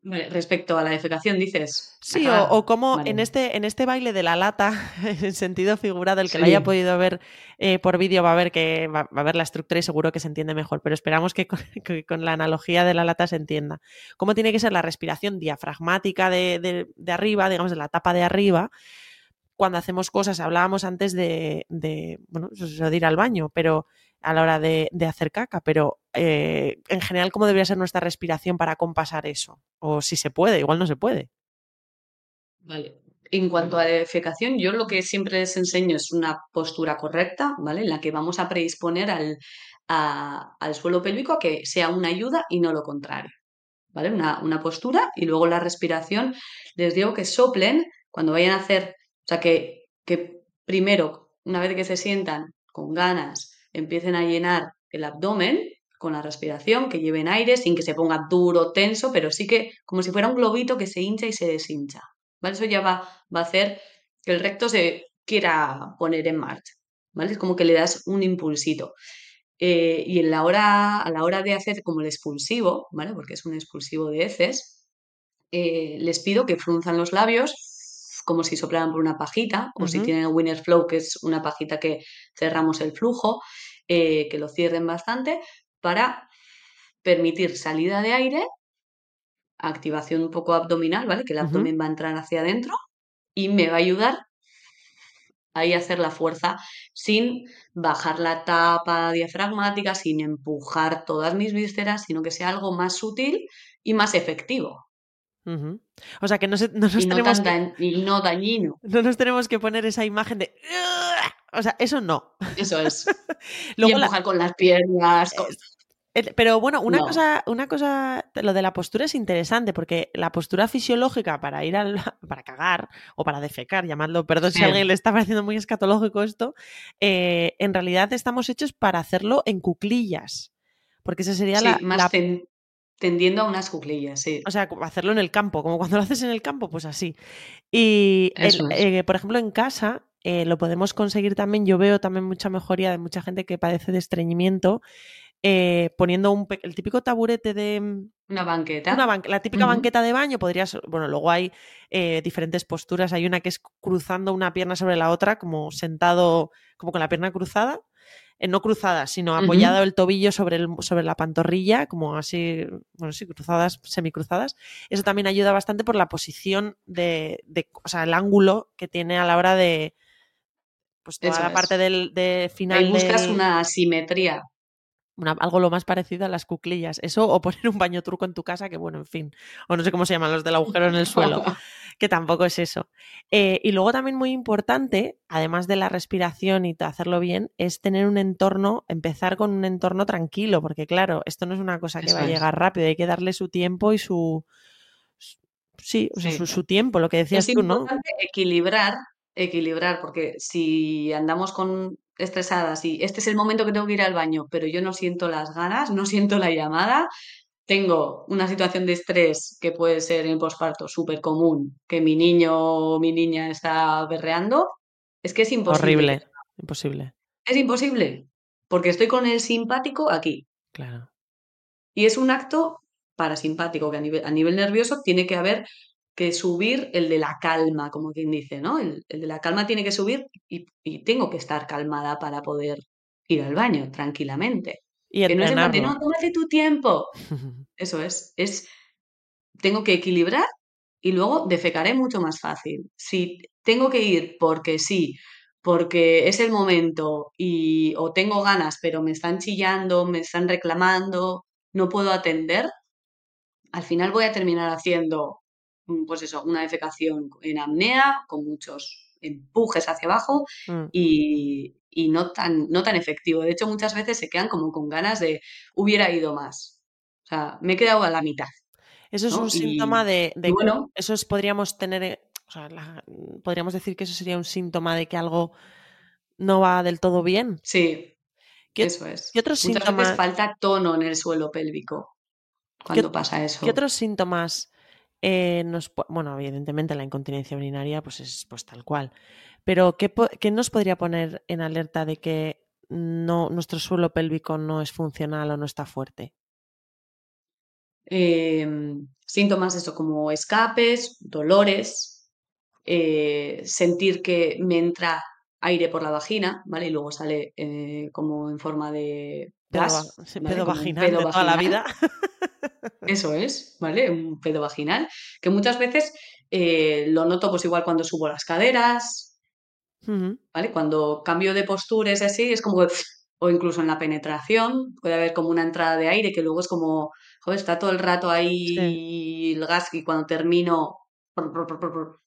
Respecto a la defecación, dices. Sí, o, como en, este, en este baile de la lata, en sentido figurado, el que lo haya podido ver eh, por vídeo va a ver que va, a ver la estructura y seguro que se entiende mejor, pero esperamos que con, la analogía de la lata se entienda. ¿Cómo tiene que ser la respiración diafragmática de, arriba, digamos, de la tapa de arriba? Cuando hacemos cosas, hablábamos antes de, de bueno, de ir al baño, pero a la hora de, hacer caca, pero eh, en general, ¿cómo debería ser nuestra respiración para compasar eso? O si se puede, igual no se puede. Vale. En cuanto a defecación, yo lo que siempre les enseño es una postura correcta, ¿vale? En la que vamos a predisponer al, al suelo pélvico a que sea una ayuda y no lo contrario. ¿vale? Una, una postura y luego la respiración. Les digo que soplen cuando vayan a hacer, o sea, que, que primero, una vez que se sientan con ganas, empiecen a llenar el abdomen con la respiración, que lleven aire sin que se ponga duro, tenso, pero sí que como si fuera un globito que se hincha y se deshincha. ¿vale? Eso ya va, va a hacer que el recto se quiera poner en marcha. ¿vale? Es como que le das un impulsito. Eh, y en la hora, a la hora de hacer como el expulsivo, ¿vale? Porque es un expulsivo de heces, eh, les pido que frunzan los labios como si soplaran por una pajita, o si tienen el winner flow, que es una pajita que cerramos el flujo, eh, que lo cierren bastante, para permitir salida de aire, activación un poco abdominal, ¿vale? Que el abdomen va a entrar hacia adentro y me va a ayudar ahí a hacer la fuerza sin bajar la tapa diafragmática, sin empujar todas mis vísceras, sino que sea algo más sutil y más efectivo. O sea que no, nos y tenemos y no dañino. No nos tenemos que poner esa imagen de o sea, eso no. Eso es. y empujar con las piernas. Pero bueno, una cosa, una cosa, lo de la postura es interesante, porque la postura fisiológica para ir al, para cagar o para defecar, llamadlo, perdón si a alguien le está pareciendo muy escatológico esto, eh, en realidad estamos hechos para hacerlo en cuclillas. Porque esa sería la, más tendiendo a unas cuclillas, sí. O sea, hacerlo en el campo, como cuando lo haces en el campo, pues así. Y, eh, por ejemplo, en casa eh, lo podemos conseguir también, yo veo también mucha mejoría de mucha gente que padece de estreñimiento, eh, poniendo un, el típico taburete de... Mm, una banqueta. la típica banqueta de baño podrías, bueno, luego hay diferentes posturas, hay una que es cruzando una pierna sobre la otra, como sentado, como con la pierna cruzada, eh, no cruzadas, sino apoyado el tobillo sobre, el, sobre la pantorrilla, como así, bueno, sí, cruzadas, semicruzadas. Eso también ayuda bastante por la posición de, o sea, el ángulo que tiene a la hora de, pues toda la parte del de final. Ahí buscas una simetría algo lo más parecido a las cuclillas. Eso o poner un baño truco en tu casa, que bueno, en fin, o no sé cómo se llaman los del agujero en el suelo, que tampoco es eso. Eh, y luego también muy importante, además de la respiración y hacerlo bien, es tener un entorno, empezar con un entorno tranquilo, porque claro, esto no es una cosa que va a llegar rápido, hay que darle su tiempo y su... Sí, Su, tiempo, lo que decías tú, ¿no? Es importante equilibrar, equilibrar, porque si andamos con estresadas y este es el momento que tengo que ir al baño, pero yo no siento las ganas, no siento la llamada, tengo una situación de estrés que puede ser en posparto súper común, que mi niño o mi niña está berreando, es que es imposible. Horrible, imposible. Es imposible, porque estoy con el simpático aquí. Claro. Y es un acto parasimpático, que a nivel, a nivel nervioso tiene que haber que subir el de la calma, como quien dice, ¿no? El, de la calma tiene que subir y, tengo que estar calmada para poder ir al baño tranquilamente. Y que no es de no, tómate tu tiempo. Eso es, es, tengo que equilibrar y luego defecaré mucho más fácil. Si tengo que ir porque sí, porque es el momento y o tengo ganas, pero me están chillando, me están reclamando, no puedo atender, al final voy a terminar haciendo pues eso, una defecación en apnea, con muchos empujes hacia abajo mm. y, no, tan, no tan efectivo. De hecho, muchas veces se quedan como con ganas de hubiera ido más. O sea, me he quedado a la mitad. Eso es un síntoma de, bueno, eso es, podríamos tener, eh, o sea, podríamos decir que eso sería un síntoma de que algo no va del todo bien. Sí, eso es. ¿qué otros Muchas síntomas? falta tono en el suelo pélvico cuando pasa eso. ¿Qué otros síntomas eh, bueno, evidentemente la incontinencia urinaria pues es pues tal cual. Pero ¿qué, nos podría poner en alerta de que no, nuestro suelo pélvico no es funcional o no está fuerte? Em, síntomas eso como escapes, dolores, eh, sentir que me entra aire por la vagina, ¿vale? Y luego sale eh, como en forma de gas. Pedo, vaginal de toda la vida. Eso es, ¿vale? Un pedo vaginal, que muchas veces eh, lo noto pues igual cuando subo las caderas, ¿vale? Cuando cambio de postura es así, es como, o incluso en la penetración, puede haber como una entrada de aire que luego es como, joder, está todo el rato ahí el gas y cuando termino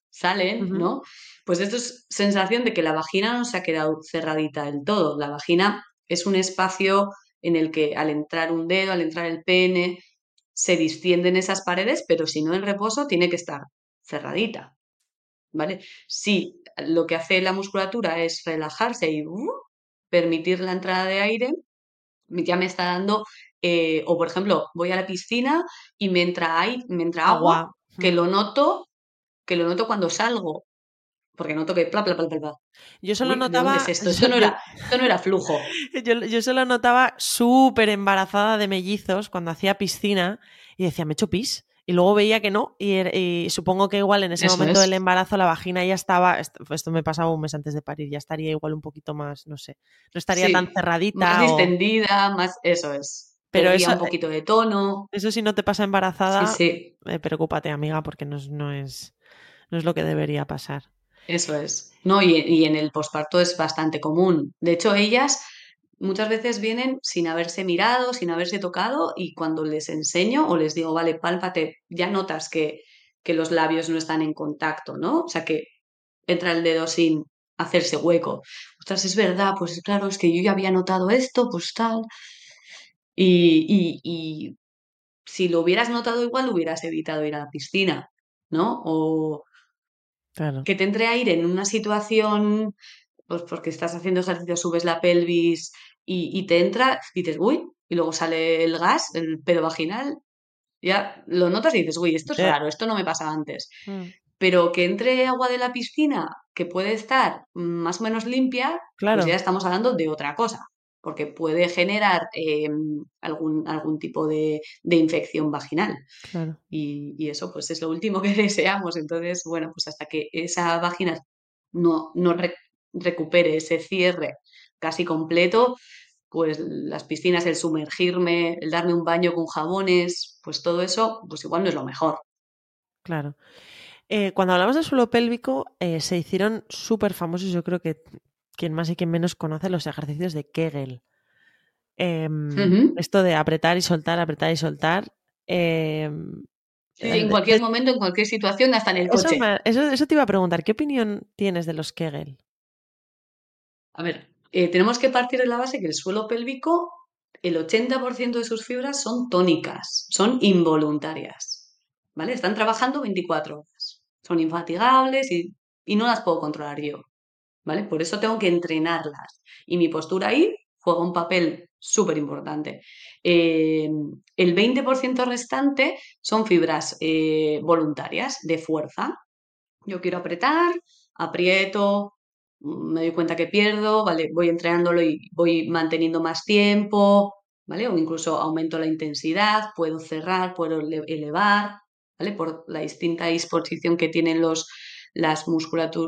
salen, ¿no? Pues esto es sensación de que la vagina no se ha quedado cerradita del todo. La vagina es un espacio en el que al entrar un dedo, al entrar el pene, se distienden esas paredes, pero si no en reposo tiene que estar cerradita. ¿Vale? Si lo que hace la musculatura es relajarse y uh, permitir la entrada de aire, ya me está dando, eh, o por ejemplo, voy a la piscina y me entra, me entra agua, que lo noto, que lo noto cuando salgo, porque noto que Yo solo notaba. esto? Esto, no era, esto no era flujo. Yo, yo solo notaba súper embarazada de mellizos cuando hacía piscina y decía, ¿me echo pis? Y luego veía que no, y, supongo que igual en ese momento del embarazo la vagina ya estaba, esto, me pasaba un mes antes de parir, ya estaría igual un poquito más, no sé, no estaría tan cerradita. Más distendida, más, eso es. Pero eso, un poquito de tono. Eso si no te pasa embarazada, sí, eh, preocúpate amiga, porque no, no, es, no es lo que debería pasar. Eso es. No, y, y en el posparto es bastante común. De hecho, ellas muchas veces vienen sin haberse mirado, sin haberse tocado y cuando les enseño o les digo, vale, pálpate, ya notas que, que los labios no están en contacto, ¿no? O sea, que entra el dedo sin hacerse hueco. Ostras, es verdad, pues claro, es que yo ya había notado esto, pues tal. Y, y, si lo hubieras notado igual, hubieras evitado ir a la piscina, ¿no? O que te entre aire en una situación, pues porque estás haciendo ejercicio, subes la pelvis, y, te entra, y dices, uy, y luego sale el gas, el pedo vaginal, ya lo notas y dices, uy, esto es raro, esto no me pasa antes. Mm. Pero que entre agua de la piscina, que puede estar más o menos limpia, pues claro. pues ya estamos hablando de otra cosa, porque puede generar em, algún, algún tipo de, infección vaginal. Y, eso pues es lo último que deseamos. Entonces, bueno, pues hasta que esa vagina no, no recupere ese cierre casi completo, pues las piscinas, el sumergirme, el darme un baño con jabones, pues todo eso, pues igual no es lo mejor. Claro. Eh, cuando hablamos del suelo pélvico, eh, se hicieron súper famosos, yo creo que quien más y quien menos conoce los ejercicios de Kegel. Em, esto de apretar y soltar, apretar y soltar. Em, en cualquier momento, en cualquier situación, hasta en el coche. eso, te iba a preguntar, ¿qué opinión tienes de los Kegel? A ver, eh, tenemos que partir de la base que el suelo pélvico, el 80% de sus fibras son tónicas, son involuntarias, ¿vale? Están trabajando 24 horas, son infatigables y, no las puedo controlar yo, ¿vale? Por eso tengo que entrenarlas. Y mi postura ahí juega un papel súper importante. Eh, el 20% restante son fibras eh, voluntarias de fuerza. Yo quiero apretar, aprieto, me doy cuenta que pierdo, ¿vale? Voy entrenándolo y voy manteniendo más tiempo, ¿vale? O incluso aumento la intensidad, puedo cerrar, puedo elevar, ¿vale? Por la distinta disposición que tienen los, las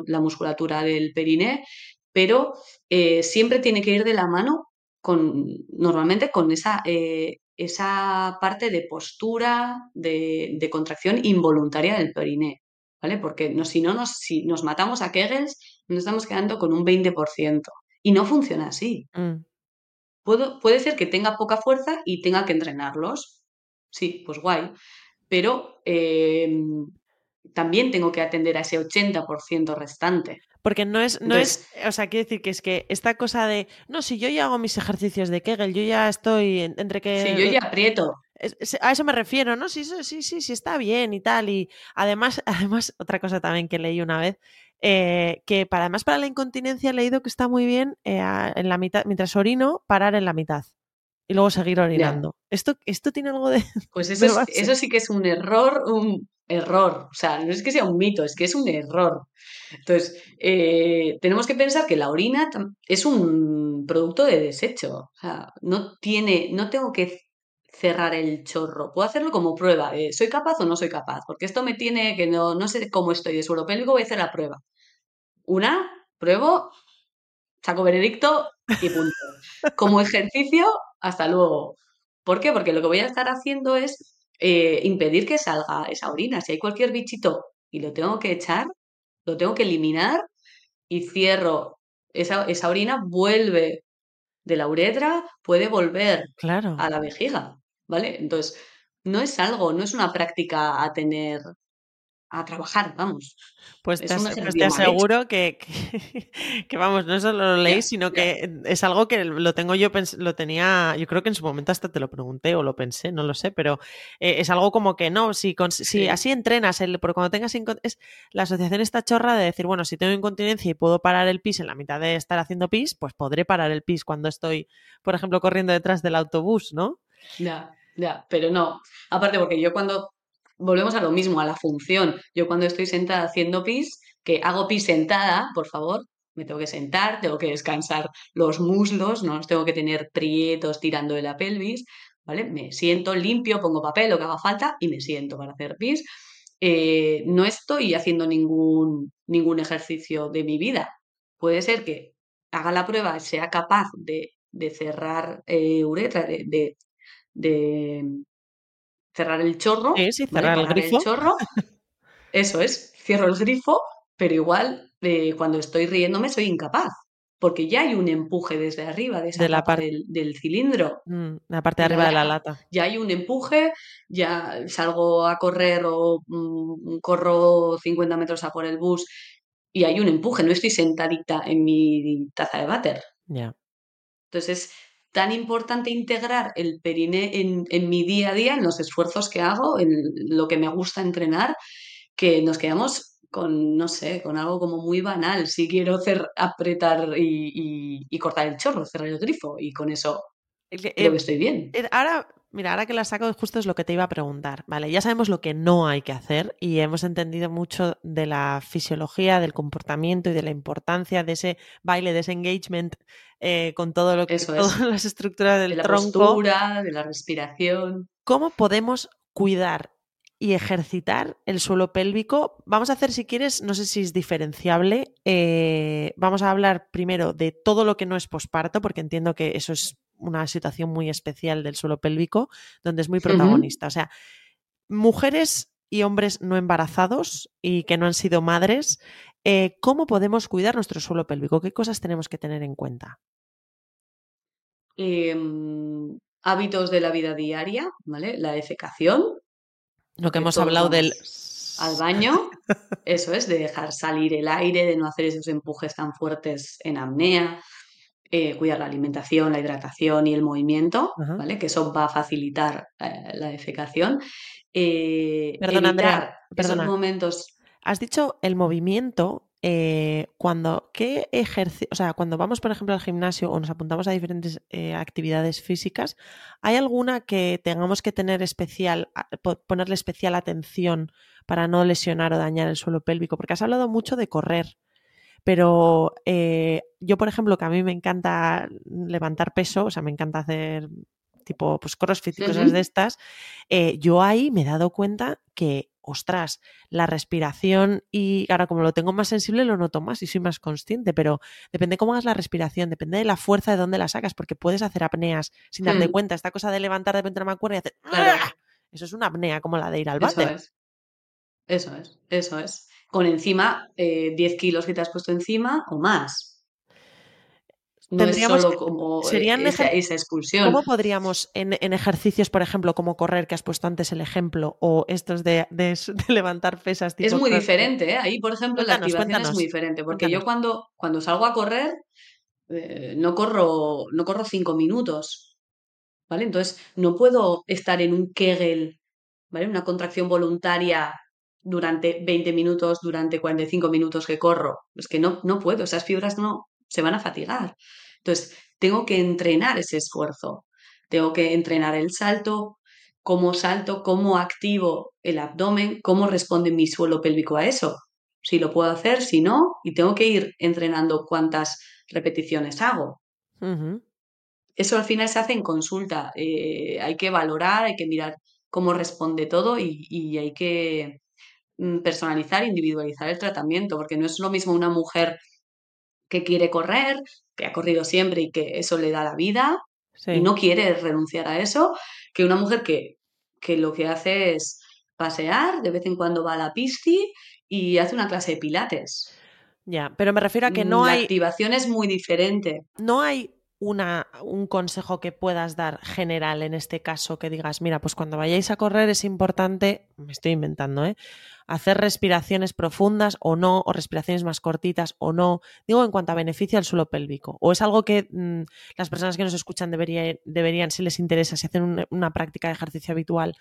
la musculatura del periné, pero eh, siempre tiene que ir de la mano con, normalmente con esa, eh, esa parte de postura, de, de contracción involuntaria del periné. ¿vale? Porque no, si no nos, si nos matamos a Kegels, nos estamos quedando con un 20%. Y no funciona así. Mm. puede ser que tenga poca fuerza y tenga que entrenarlos. Sí, pues guay. Pero em, también tengo que atender a ese 80% restante. Porque no es, no es, o sea, quiero decir que es que esta cosa de, no, si yo ya hago mis ejercicios de Kegel, yo ya estoy entre que... Sí, yo ya aprieto. A eso me refiero, ¿no? Sí, sí, sí, sí, está bien y tal. Y además, además otra cosa también que leí una vez, eh, que para, además para la incontinencia he leído que está muy bien eh, en la mitad, mientras orino, parar en la mitad y luego seguir orinando. ¿Esto, ¿Esto tiene algo de.? Pues eso, eso sí que es un error, un error. O sea, no es que sea un mito, es que es un error. Entonces, eh, tenemos que pensar que la orina es un producto de desecho. O sea, no tiene, no tengo que cerrar el chorro. Puedo hacerlo como prueba. ¿Soy capaz o no soy capaz? Porque esto me tiene que no, no sé cómo estoy de suelo pélvico, voy a hacer la prueba. Una, pruebo, saco veredicto y punto. Como ejercicio, hasta luego. ¿Por qué? Porque lo que voy a estar haciendo es eh, impedir que salga esa orina. Si hay cualquier bichito y lo tengo que echar, lo tengo que eliminar y cierro. Esa, esa orina vuelve de la uretra, puede volver claro. a la vejiga, ¿vale? Entonces, no es algo, no es una práctica a tener a trabajar, vamos. Pues Es te, pues te aseguro que, que, que, vamos, no solo lo leí, sino que es algo que lo tengo yo, lo tenía, yo creo que en su momento hasta te lo pregunté o lo pensé, no lo sé, pero eh, es algo como que no, si, cons- si Sí. así entrenas, el, porque cuando tengas es la asociación esta chorra de decir, bueno, si tengo incontinencia y puedo parar el pis en la mitad de estar haciendo pis, pues podré parar el pis cuando estoy, por ejemplo, corriendo detrás del autobús, ¿no? Ya, ya, pero no. Aparte, porque yo cuando volvemos a lo mismo, a la función. Yo cuando estoy sentada haciendo pis, que hago pis sentada, por favor, me tengo que sentar, tengo que descansar los muslos, no los tengo que tener prietos tirando de la pelvis, ¿vale? Me siento limpio, pongo papel, lo que haga falta y me siento para hacer pis. Eh, no estoy haciendo ningún, ningún ejercicio de mi vida. Puede ser que haga la prueba, sea capaz de, de cerrar eh, uretra, de, cerrar el chorro, Sí, sí, ¿vale? cerrar el grifo. chorro. Eso es, cierro el grifo, pero igual eh, cuando estoy riéndome soy incapaz, porque ya hay un empuje desde arriba de esa De la parte, del, del cilindro, la parte de arriba de la lata. Ya hay un empuje, ya salgo a correr o mm, corro 50 metros a por el bus y hay un empuje, no estoy sentadita en mi taza de váter. Ya. Entonces, es tan importante integrar el periné en, en mi día a día, en los esfuerzos que hago, en lo que me gusta entrenar, que nos quedamos con, no sé, con algo como muy banal. Si quiero hacer, apretar y, y- y cortar el chorro, cerrar el grifo, y con eso que- creo eh, que estoy bien. Eh, Ahora, mira, ahora que la saco, justo es lo que te iba a preguntar. Vale, ya sabemos lo que no hay que hacer y hemos entendido mucho de la fisiología, del comportamiento y de la importancia de ese baile, de ese engagement eh, con todo lo que, Eso todas es. las estructuras De del la tronco. postura, de la respiración. ¿Cómo podemos cuidar y ejercitar el suelo pélvico? Vamos a hacer, si quieres, no sé si es diferenciable. eh, vamos a hablar primero de todo lo que no es posparto, porque entiendo que eso es una situación muy especial del suelo pélvico, donde es muy protagonista. O sea, mujeres y hombres no embarazados y que no han sido madres, eh, ¿cómo podemos cuidar nuestro suelo pélvico? ¿Qué cosas tenemos que tener en cuenta? Em, hábitos de la vida diaria, ¿vale? La defecación, Lo que porque hemos hablado del... al baño. Eso es, de dejar salir el aire, de no hacer esos empujes tan fuertes en apnea, eh, cuidar la alimentación, la hidratación y el movimiento, Ajá. ¿vale? Que eso va a facilitar eh, la defecación. Eh, Perdona, Andrea, evitar esos perdona. momentos. Has dicho el movimiento. eh, cuando, ¿qué ejerci- o sea, cuando vamos, por ejemplo, al gimnasio o nos apuntamos a diferentes actividades físicas, ¿hay alguna que tengamos que tener especial, ponerle especial atención para no lesionar o dañar el suelo pélvico? Porque has hablado mucho de correr, pero eh, yo, por ejemplo, que a mí me encanta levantar peso, o sea, me encanta hacer tipo pues crossfit y cosas de estas, eh, yo ahí me he dado cuenta que, ostras, la respiración y ahora como lo tengo más sensible lo noto más y soy más consciente, pero depende cómo hagas la respiración, depende de la fuerza de dónde la sacas, porque puedes hacer apneas sin darte Hmm, cuenta. Esta cosa de levantar de repente una cuerda y hacer... claro, Eso es una apnea como la de ir al eso váter. es, eso es, eso es. Con encima eh, 10 kilos que te has puesto encima o más. No es Tendríamos solo que... como Serían esa, expulsión. ¿Cómo podríamos en, en ejercicios, por ejemplo, como correr, que has puesto antes el ejemplo, o estos de, de s- de levantar pesas Es muy diferente, ¿eh? Ahí, por ejemplo, la Cuéntanos, activación es muy diferente, porque yo cuando salgo a correr, eh, no corro, no corro cinco minutos, ¿vale? Entonces, no puedo estar en un Kegel, ¿vale? Una contracción voluntaria durante 20 minutos, durante 45 minutos que corro. Es que no, no puedo, esas fibras no se van a fatigar. Entonces, tengo que entrenar ese esfuerzo. Tengo que entrenar el salto, cómo salto, cómo activo el abdomen, cómo responde mi suelo pélvico a eso. Si lo puedo hacer, si no, y tengo que ir entrenando cuántas repeticiones hago. Eso al final se hace en consulta. eh, hay que valorar, hay que mirar cómo responde todo y, y hay que personalizar, individualizar el tratamiento, porque no es lo mismo una mujer que quiere correr, que ha corrido siempre y que eso le da la vida y no quiere renunciar a eso, que una mujer que, que lo que hace es pasear, de vez en cuando va a la pisci y hace una clase de pilates. Ya, pero me refiero a que Mm, no La hay, activación es muy diferente. no hay una, un consejo que puedas dar general en este caso, que digas, mira, pues cuando vayáis a correr es importante, me estoy inventando, ¿eh? hacer respiraciones profundas o no, o respiraciones más cortitas o no, digo en cuanto a beneficio al suelo pélvico, o es algo que mm, las personas que nos escuchan debería, deberían, si les interesa, si hacen una práctica de ejercicio habitual,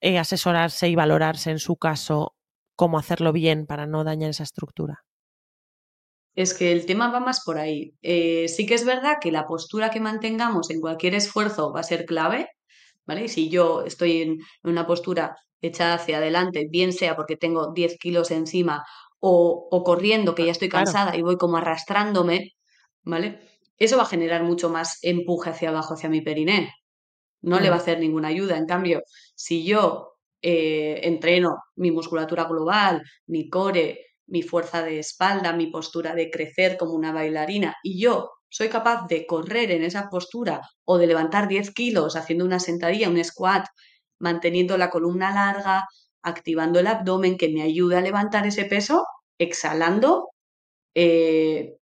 eh, asesorarse y valorarse en su caso cómo hacerlo bien para no dañar esa estructura. Es que el tema va más por ahí. Eh, sí que es verdad que la postura que mantengamos en cualquier esfuerzo va a ser clave, ¿vale? Si yo estoy en una postura echada hacia adelante, bien sea porque tengo 10 kilos encima o, corriendo, que ya estoy cansada y voy como arrastrándome, ¿vale? Eso va a generar mucho más empuje hacia abajo, hacia mi periné. No le va a hacer ninguna ayuda. En cambio, si yo eh, entreno mi musculatura global, mi core, mi fuerza de espalda, mi postura de crecer como una bailarina. Y yo soy capaz de correr en esa postura o de levantar 10 kilos haciendo una sentadilla, un squat, manteniendo la columna larga, activando el abdomen que me ayude a levantar ese peso, exhalando, eh,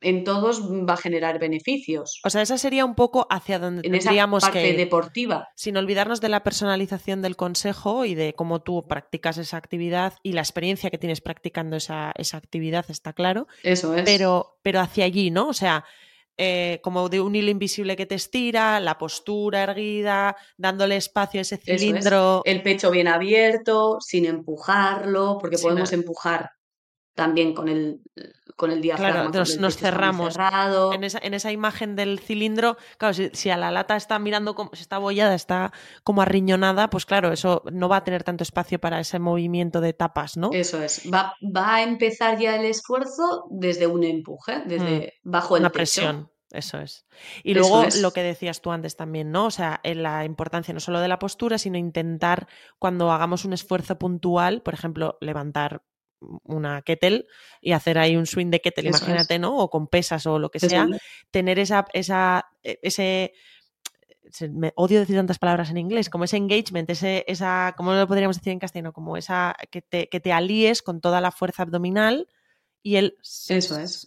en todos va a generar beneficios. O sea, esa sería un poco hacia donde en tendríamos esa parte deportiva. Sin olvidarnos de la personalización del consejo y de cómo tú practicas esa actividad y la experiencia que tienes practicando esa, actividad, está claro. Eso es. Pero, pero hacia allí, ¿no? O sea, eh, como de un hilo invisible que te estira, la postura erguida, dándole espacio a ese cilindro. El pecho bien abierto, sin empujarlo, porque podemos empujar también con el, con el diafragma. Claro, nos, cerramos. En esa, en esa, imagen del cilindro, claro, si, a la lata está mirando, como, si está abollada, está como arriñonada, pues claro, eso no va a tener tanto espacio para ese movimiento de tapas, ¿no? Eso es. Va, va a empezar ya el esfuerzo desde un empuje, desde mm. bajo el Una presión. Eso es. Y luego lo que decías tú antes también, ¿no? O sea, en la importancia no solo de la postura, sino intentar cuando hagamos un esfuerzo puntual, por ejemplo, levantar una kettle y hacer ahí un swing de kettle, imagínate, ¿no? O con pesas o lo que sea, tener esa, esa, e, ese, me odio decir tantas palabras en inglés, como ese engagement, ese, esa, ¿cómo lo podríamos decir en castellano? Como esa, que te, que te alíes con toda la fuerza abdominal y el... Eso es.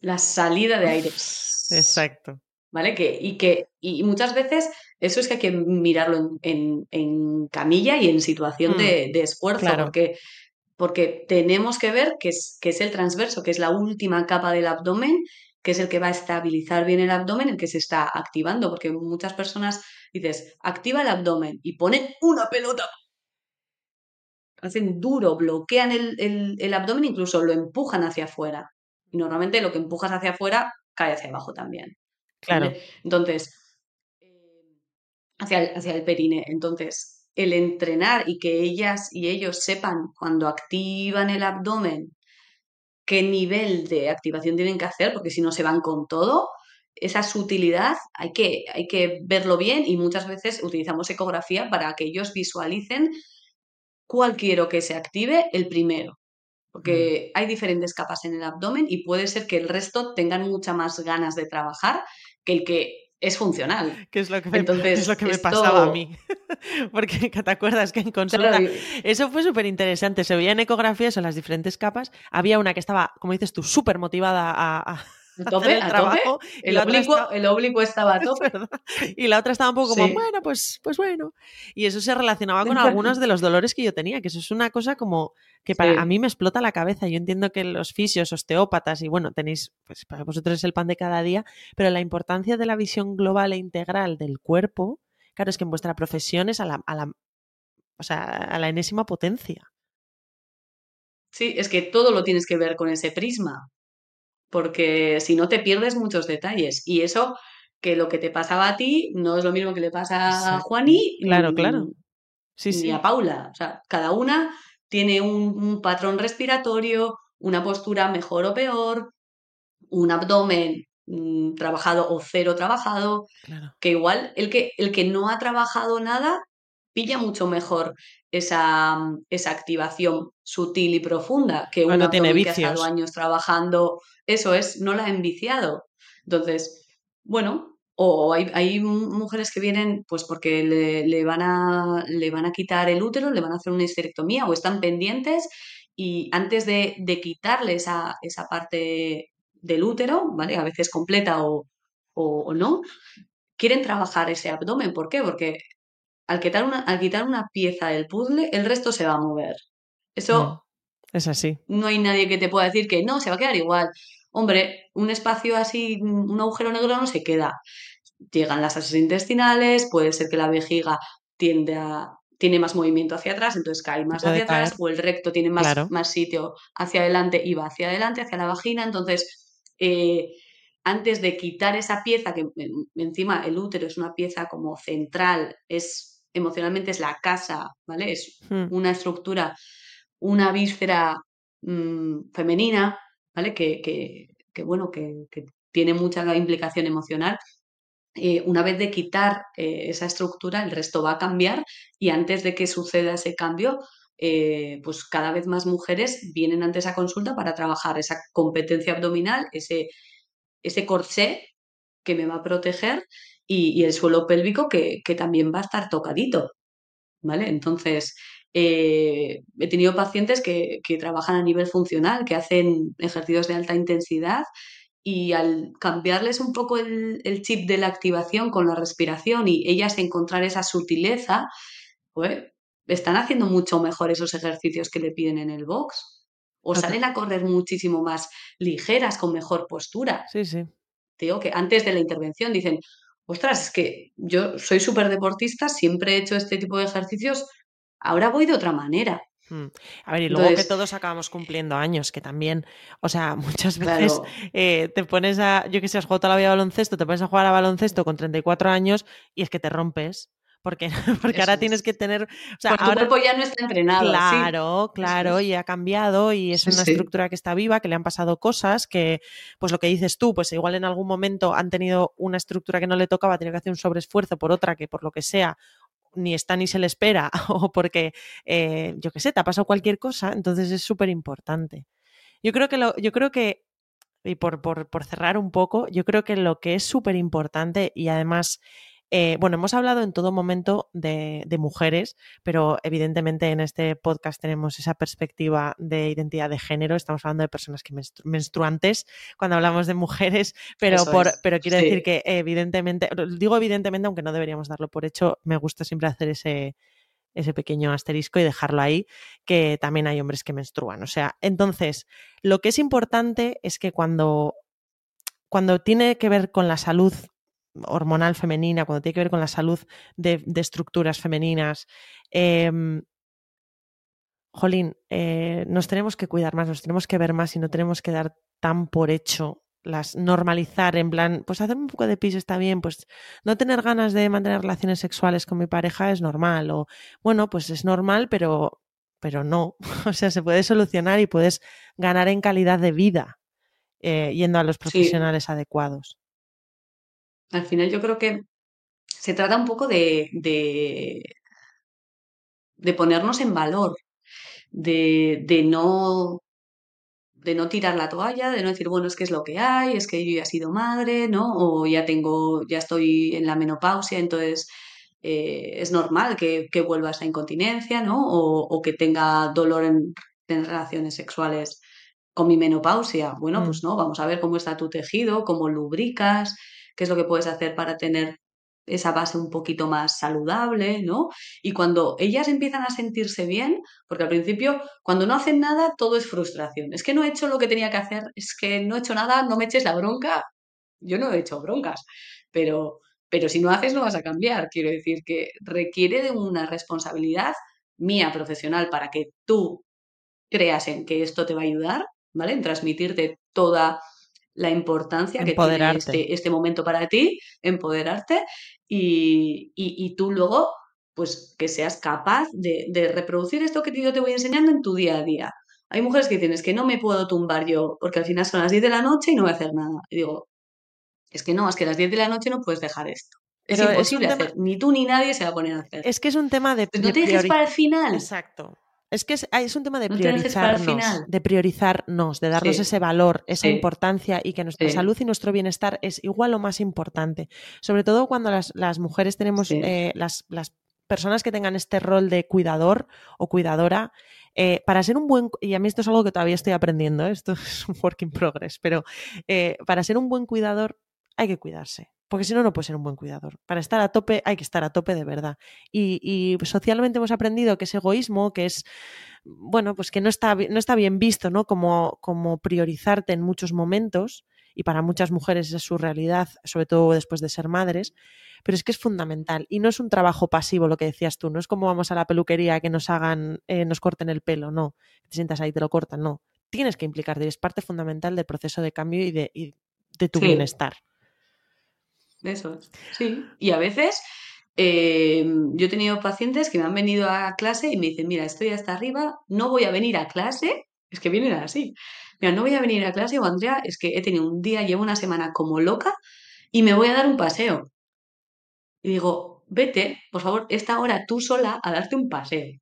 la salida de aire. Exacto. ¿Vale? Que, y que y muchas veces eso es que hay que mirarlo en, en, camilla y en situación mm, de, de, esfuerzo, porque porque tenemos que ver que es, que es el transverso, que es la última capa del abdomen, que es el que va a estabilizar bien el abdomen, el que se está activando, porque muchas personas dices, activa el abdomen y ponen una pelota. Hacen duro, bloquean el, abdomen, incluso lo empujan hacia afuera. Y normalmente lo que empujas hacia afuera cae hacia abajo también. Claro. Entonces, eh, hacia el, hacia el perine. Entonces, el entrenar y que ellas y ellos sepan cuando activan el abdomen qué nivel de activación tienen que hacer, porque si no se van con todo, esa sutilidad hay que, hay que verlo bien y muchas veces utilizamos ecografía para que ellos visualicen cuál quiero que se active el primero. Porque mm. hay diferentes capas en el abdomen y puede ser que el resto tengan mucha más ganas de trabajar que el que es funcional. Que es lo que me, es lo que me pasaba a mí. Porque te acuerdas que en consulta eso fue súper interesante. Se veía en ecografías en las diferentes capas. Había una que estaba, como dices tú, súper motivada a el trabajo. El, oblicuo, estaba a tope. Y la otra estaba un poco como, bueno, pues, pues bueno. Y eso se relacionaba con algunos de los dolores que yo tenía, que eso es una cosa como que para a mí me explota la cabeza. Yo entiendo que los fisios, osteópatas, y bueno, tenéis, pues para vosotros es el pan de cada día, pero la importancia de la visión global e integral del cuerpo, claro, es que en vuestra profesión es a la, a la, o sea, a la enésima potencia. Sí, es que todo lo tienes que ver con ese prisma porque si no te pierdes muchos detalles. Y eso, que lo que te pasaba a ti no es lo mismo que le pasa a Juani. Claro, claro. Sí, sí. a Paula. O sea, cada una tiene un, patrón respiratorio, una postura mejor o peor, un abdomen mm, trabajado o cero trabajado, que igual el que, el que no ha trabajado nada pilla mucho mejor esa, esa activación sutil y profunda que uno tiene que ha estado años trabajando, eso es, no la ha enviciado. Entonces, bueno, o hay, hay mujeres que vienen pues porque le, van a, le van a quitar el útero, le van a hacer una histerectomía o están pendientes y antes de, de quitarle esa, esa parte del útero, ¿vale? A veces completa o, o, no, quieren trabajar ese abdomen. ¿Por qué? Porque al quitar, una, al quitar una pieza del puzzle, el resto se va a mover. Eso mm, es así. No hay nadie que te pueda decir que no, se va a quedar igual. Hombre, un espacio así, un agujero negro no se queda. Llegan las asas intestinales, puede ser que la vejiga tiende a, tiene más movimiento hacia atrás, entonces cae más hacia atrás, o el recto tiene más, más sitio hacia adelante y va hacia adelante, hacia la vagina. Entonces, eh, antes de quitar esa pieza, que encima el útero es una pieza como central, es emocionalmente es la casa, ¿vale? Es hmm. una estructura, una víscera mm, femenina, ¿vale? Que, que, bueno, que, tiene mucha implicación emocional. Eh, una vez de quitar eh, esa estructura, el resto va a cambiar y antes de que suceda ese cambio, eh, pues cada vez más mujeres vienen ante esa consulta para trabajar esa competencia abdominal, ese, ese corsé que me va a proteger y, el suelo pélvico que, también va a estar tocadito. ¿Vale? Entonces, eh, he tenido pacientes que, trabajan a nivel funcional, que hacen ejercicios de alta intensidad y al cambiarles un poco el, chip de la activación con la respiración y ellas encontrar esa sutileza, pues están haciendo mucho mejor esos ejercicios que le piden en el box. O salen a correr muchísimo más ligeras, con mejor postura. Sí, sí. Digo que antes de la intervención dicen, ostras, es que yo soy súper deportista, siempre he hecho este tipo de ejercicios, ahora voy de otra manera. Hmm. A ver, y luego que todos acabamos cumpliendo años, que también, o sea, muchas veces eh, te pones a, yo que sé, has jugado toda la vida a baloncesto, te pones a jugar a baloncesto con 34 años y es que te rompes porque, porque ahora tienes que tener... O sea, ahora, tu cuerpo ya no está entrenado. Claro, claro, y ha cambiado y es una estructura que está viva, que le han pasado cosas, que pues lo que dices tú, pues igual en algún momento han tenido una estructura que no le tocaba, tiene que hacer un sobreesfuerzo por otra que por lo que sea ni está ni se le espera o porque, eh, yo qué sé, te ha pasado cualquier cosa, entonces es súper importante. Yo creo que, lo, yo creo que y por, por, por, cerrar un poco, yo creo que lo que es súper importante y además eh, bueno, hemos hablado en todo momento de, mujeres, pero evidentemente en este podcast tenemos esa perspectiva de identidad de género. Estamos hablando de personas que menstruantes cuando hablamos de mujeres, pero, por, pero quiero decir que evidentemente, digo evidentemente, aunque no deberíamos darlo por hecho, me gusta siempre hacer ese, ese pequeño asterisco y dejarlo ahí, que también hay hombres que menstruan. O sea, entonces, lo que es importante es que cuando, cuando tiene que ver con la salud hormonal femenina, cuando tiene que ver con la salud de, estructuras femeninas. Em, jolín, eh, nos tenemos que cuidar más, nos tenemos que ver más y no tenemos que dar tan por hecho las normalizar en plan, pues hacer un poco de pis está bien, pues no tener ganas de mantener relaciones sexuales con mi pareja es normal o bueno, pues es normal, pero pero no, o sea, se puede solucionar y puedes ganar en calidad de vida eh, yendo a los profesionales adecuados. Al final yo creo que se trata un poco de, de, ponernos en valor, de, de, no, de no tirar la toalla, de no decir, bueno, es que es lo que hay, es que yo ya he sido madre, ¿no? O ya tengo, ya estoy en la menopausia, entonces eh, es normal que, que, vuelva esa incontinencia, ¿no? O, que tenga dolor en, relaciones sexuales con mi menopausia. Bueno, mm. pues no, vamos a ver cómo está tu tejido, cómo lubricas, qué es lo que puedes hacer para tener esa base un poquito más saludable, ¿no? Y cuando ellas empiezan a sentirse bien, porque al principio, cuando no hacen nada, todo es frustración. Es que no he hecho lo que tenía que hacer, es que no he hecho nada, no me eches la bronca. Yo no he hecho broncas, pero, pero si no haces, no vas a cambiar. Quiero decir que requiere de una responsabilidad mía profesional para que tú creas en que esto te va a ayudar, ¿vale? En transmitirte toda la importancia que tiene este, este, momento para ti, empoderarte y, tú luego, pues que seas capaz de, reproducir esto que yo te voy enseñando en tu día a día. Hay mujeres que dicen, es que no me puedo tumbar yo, porque al final son las 10 de la noche y no voy a hacer nada. Y digo, es que no, es que a las 10 de la noche no puedes dejar esto. Es imposible hacer, ni tú ni nadie se va a poner a hacer. Es que es un tema de... Pues no te dejes para el final. Exacto. Es que es, un tema de priorizarnos, de priorizarnos, de darnos ese valor, esa importancia y que nuestra salud y nuestro bienestar es igual o más importante. Sobre todo cuando las, mujeres tenemos, eh, las, personas que tengan este rol de cuidador o cuidadora, eh, para ser un buen, y a mí esto es algo que todavía estoy aprendiendo, ¿eh? esto es un work in progress, pero eh, para ser un buen cuidador hay que cuidarse, porque si no, no puede ser un buen cuidador. Para estar a tope hay que estar a tope de verdad. Y, y socialmente hemos aprendido que es egoísmo, que es, bueno, pues que no está, no está bien visto, ¿no? Como, como priorizarte en muchos momentos, y para muchas mujeres es su realidad, sobre todo después de ser madres, pero es que es fundamental y no es un trabajo pasivo lo que decías tú, no es como vamos a la peluquería que nos hagan, eh, nos corten el pelo, no, te sientas ahí, te lo cortan, no, tienes que implicarte, es parte fundamental del proceso de cambio y de, y de tu Sí. bienestar. Eso es. Sí. Y a veces eh, yo he tenido pacientes que me han venido a clase y me dicen, mira, estoy hasta arriba, no voy a venir a clase. Es que vienen así. Mira, no voy a venir a clase o Andrea, es que he tenido un día, llevo una semana como loca y me voy a dar un paseo. Y digo, vete, por favor, esta hora tú sola a darte un paseo,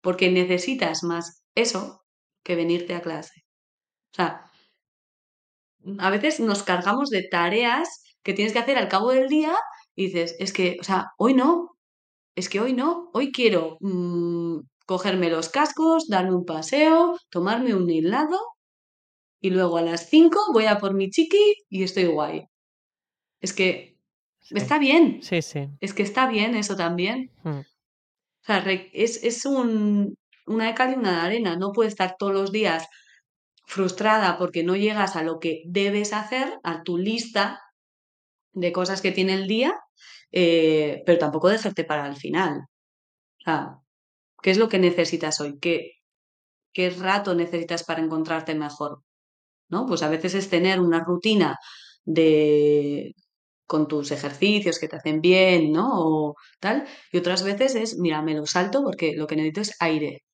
porque necesitas más eso que venirte a clase. O sea, a veces nos cargamos de tareas que tienes que hacer al cabo del día y dices, es que, o sea, hoy no, es que hoy no, hoy quiero mm, cogerme los cascos, darme un paseo, tomarme un helado y luego a las 5 voy a por mi chiqui y estoy guay. Es que Sí, está bien, sí. sí. es que está bien eso también. Mm. O sea, es, es un, una de cal y una de arena. No puedes estar todos los días frustrada porque no llegas a lo que debes hacer, a tu lista de cosas que tiene el día, eh, pero tampoco dejarte para el final. O sea, ¿qué es lo que necesitas hoy? ¿Qué, qué rato necesitas para encontrarte mejor? ¿No? Pues a veces es tener una rutina de con tus ejercicios que te hacen bien, ¿no? O tal. Y otras veces es, mira, me lo salto porque lo que necesito es aire.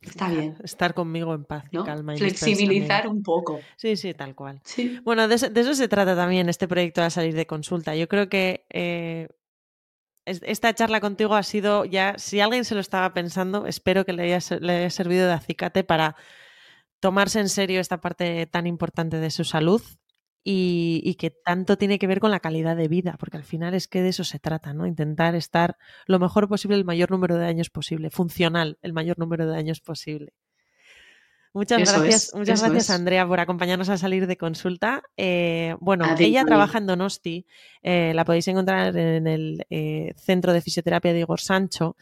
Está bien, Estar conmigo en paz ¿no? calma. y Flexibilizar un poco. Sí, sí, tal cual. Sí. Bueno, de, eso- de eso se trata también este proyecto de salir de consulta. Yo creo que eh, es- esta charla contigo ha sido ya, si alguien se lo estaba pensando, espero que le haya, le haya servido de acicate para tomarse en serio esta parte tan importante de su salud y, y que tanto tiene que ver con la calidad de vida, porque al final es que de eso se trata, ¿no? Intentar estar lo mejor posible el mayor número de años posible, funcional el mayor número de años posible. Muchas Eso gracias, es, muchas gracias es. Andrea por acompañarnos a salir de consulta. Eh, bueno, ella trabaja en Donosti, eh, la podéis encontrar en el eh, Centro de Fisioterapia de Igor Sancho.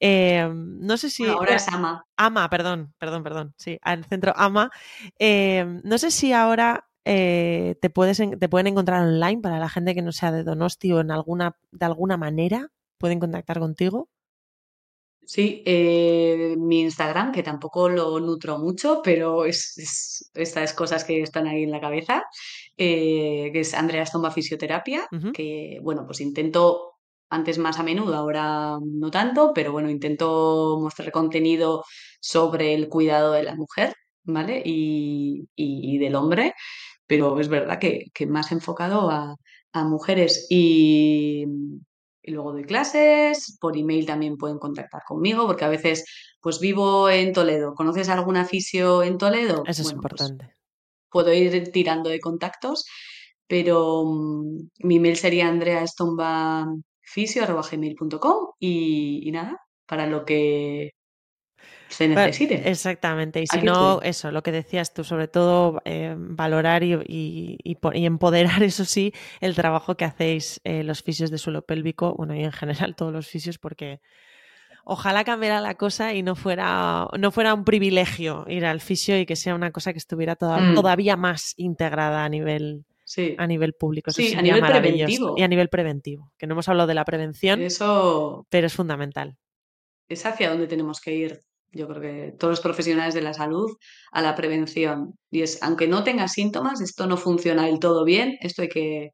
Eh, no sé si... Ahora es ama. AMA, perdón, perdón, perdón, sí, al centro AMA. Eh, no sé si ahora eh, te, puedes te pueden encontrar online para la gente que no sea de Donosti o en alguna, de alguna manera pueden contactar contigo. Sí, eh, mi Instagram, que tampoco lo nutro mucho, pero es, es estas cosas que están ahí en la cabeza, eh, que es Andrea Stomba Fisioterapia, que bueno, pues intento antes más a menudo, ahora no tanto, pero bueno, intento mostrar contenido sobre el cuidado de la mujer, ¿vale? Y, y- y del hombre, pero es verdad que, que más enfocado a, a mujeres y, y luego doy clases, por email también pueden contactar conmigo, porque a veces pues vivo en Toledo. ¿Conoces alguna fisio en Toledo? Eso es pues importante. puedo ir tirando de contactos, pero mm, mi email sería andreaestombafisio.gmail.com y, y nada, para lo que se Bueno, necesite. Exactamente, y si Aquí no, estoy. eso, lo que decías tú, sobre todo eh, valorar y, y- y po- y empoderar, eso sí, el trabajo que hacéis eh, los fisios de suelo pélvico, bueno, y en general todos los fisios, porque ojalá cambiara la cosa y no fuera, no fuera un privilegio ir al fisio y que sea una cosa que estuviera toda- Mm. todavía más integrada a nivel, Sí, a nivel público. Eso Sí, a nivel preventivo. Y a nivel preventivo, que no hemos hablado de la prevención, eso pero es fundamental. es hacia donde tenemos que ir. Yo creo que todos los profesionales de la salud a la prevención. Y es, aunque no tengas síntomas, esto no funciona del todo bien, esto hay que,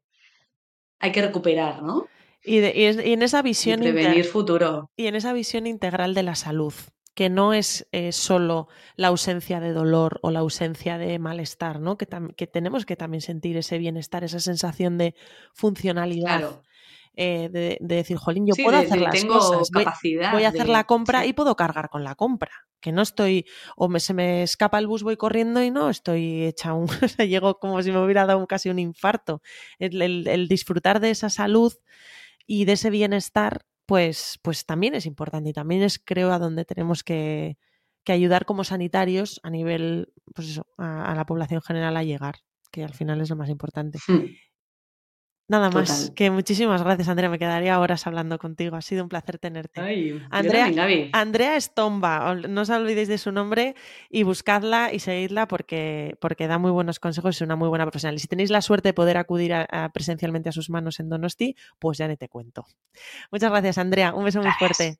hay que recuperar, ¿no? Y, de- y es- y en esa Y visión prevenir futuro. Y en esa visión integral de la salud, que no es eh, solo la ausencia de dolor o la ausencia de malestar, ¿no? Que, que tenemos que también sentir ese bienestar, esa sensación de funcionalidad, Claro. Eh, de, de decir, jolín, yo Sí, puedo de, hacer de las tengo cosas, voy, capacidad voy a hacer la compra sí. y puedo cargar con la compra, que no estoy, o me, se me escapa el bus, voy corriendo y no estoy hecha un, o sea, llego como si me hubiera dado un- casi un infarto. El, el- el disfrutar de esa salud y de ese bienestar, pues, pues también es importante y también es, creo, a donde tenemos que, que ayudar como sanitarios a nivel, pues eso, a, la población general a llegar, que al final es lo más importante. Hmm. Nada más, que muchísimas gracias, Andrea. Me quedaría horas hablando contigo. Ha sido un placer tenerte. Andrea, Andrea Estomba, no os olvidéis de su nombre y buscadla y seguidla porque, porque da muy buenos consejos y es una muy buena profesional. Y si tenéis la suerte de poder acudir presencialmente a sus manos en Donosti, pues ya ni te cuento. Muchas gracias, Andrea. Un beso muy fuerte.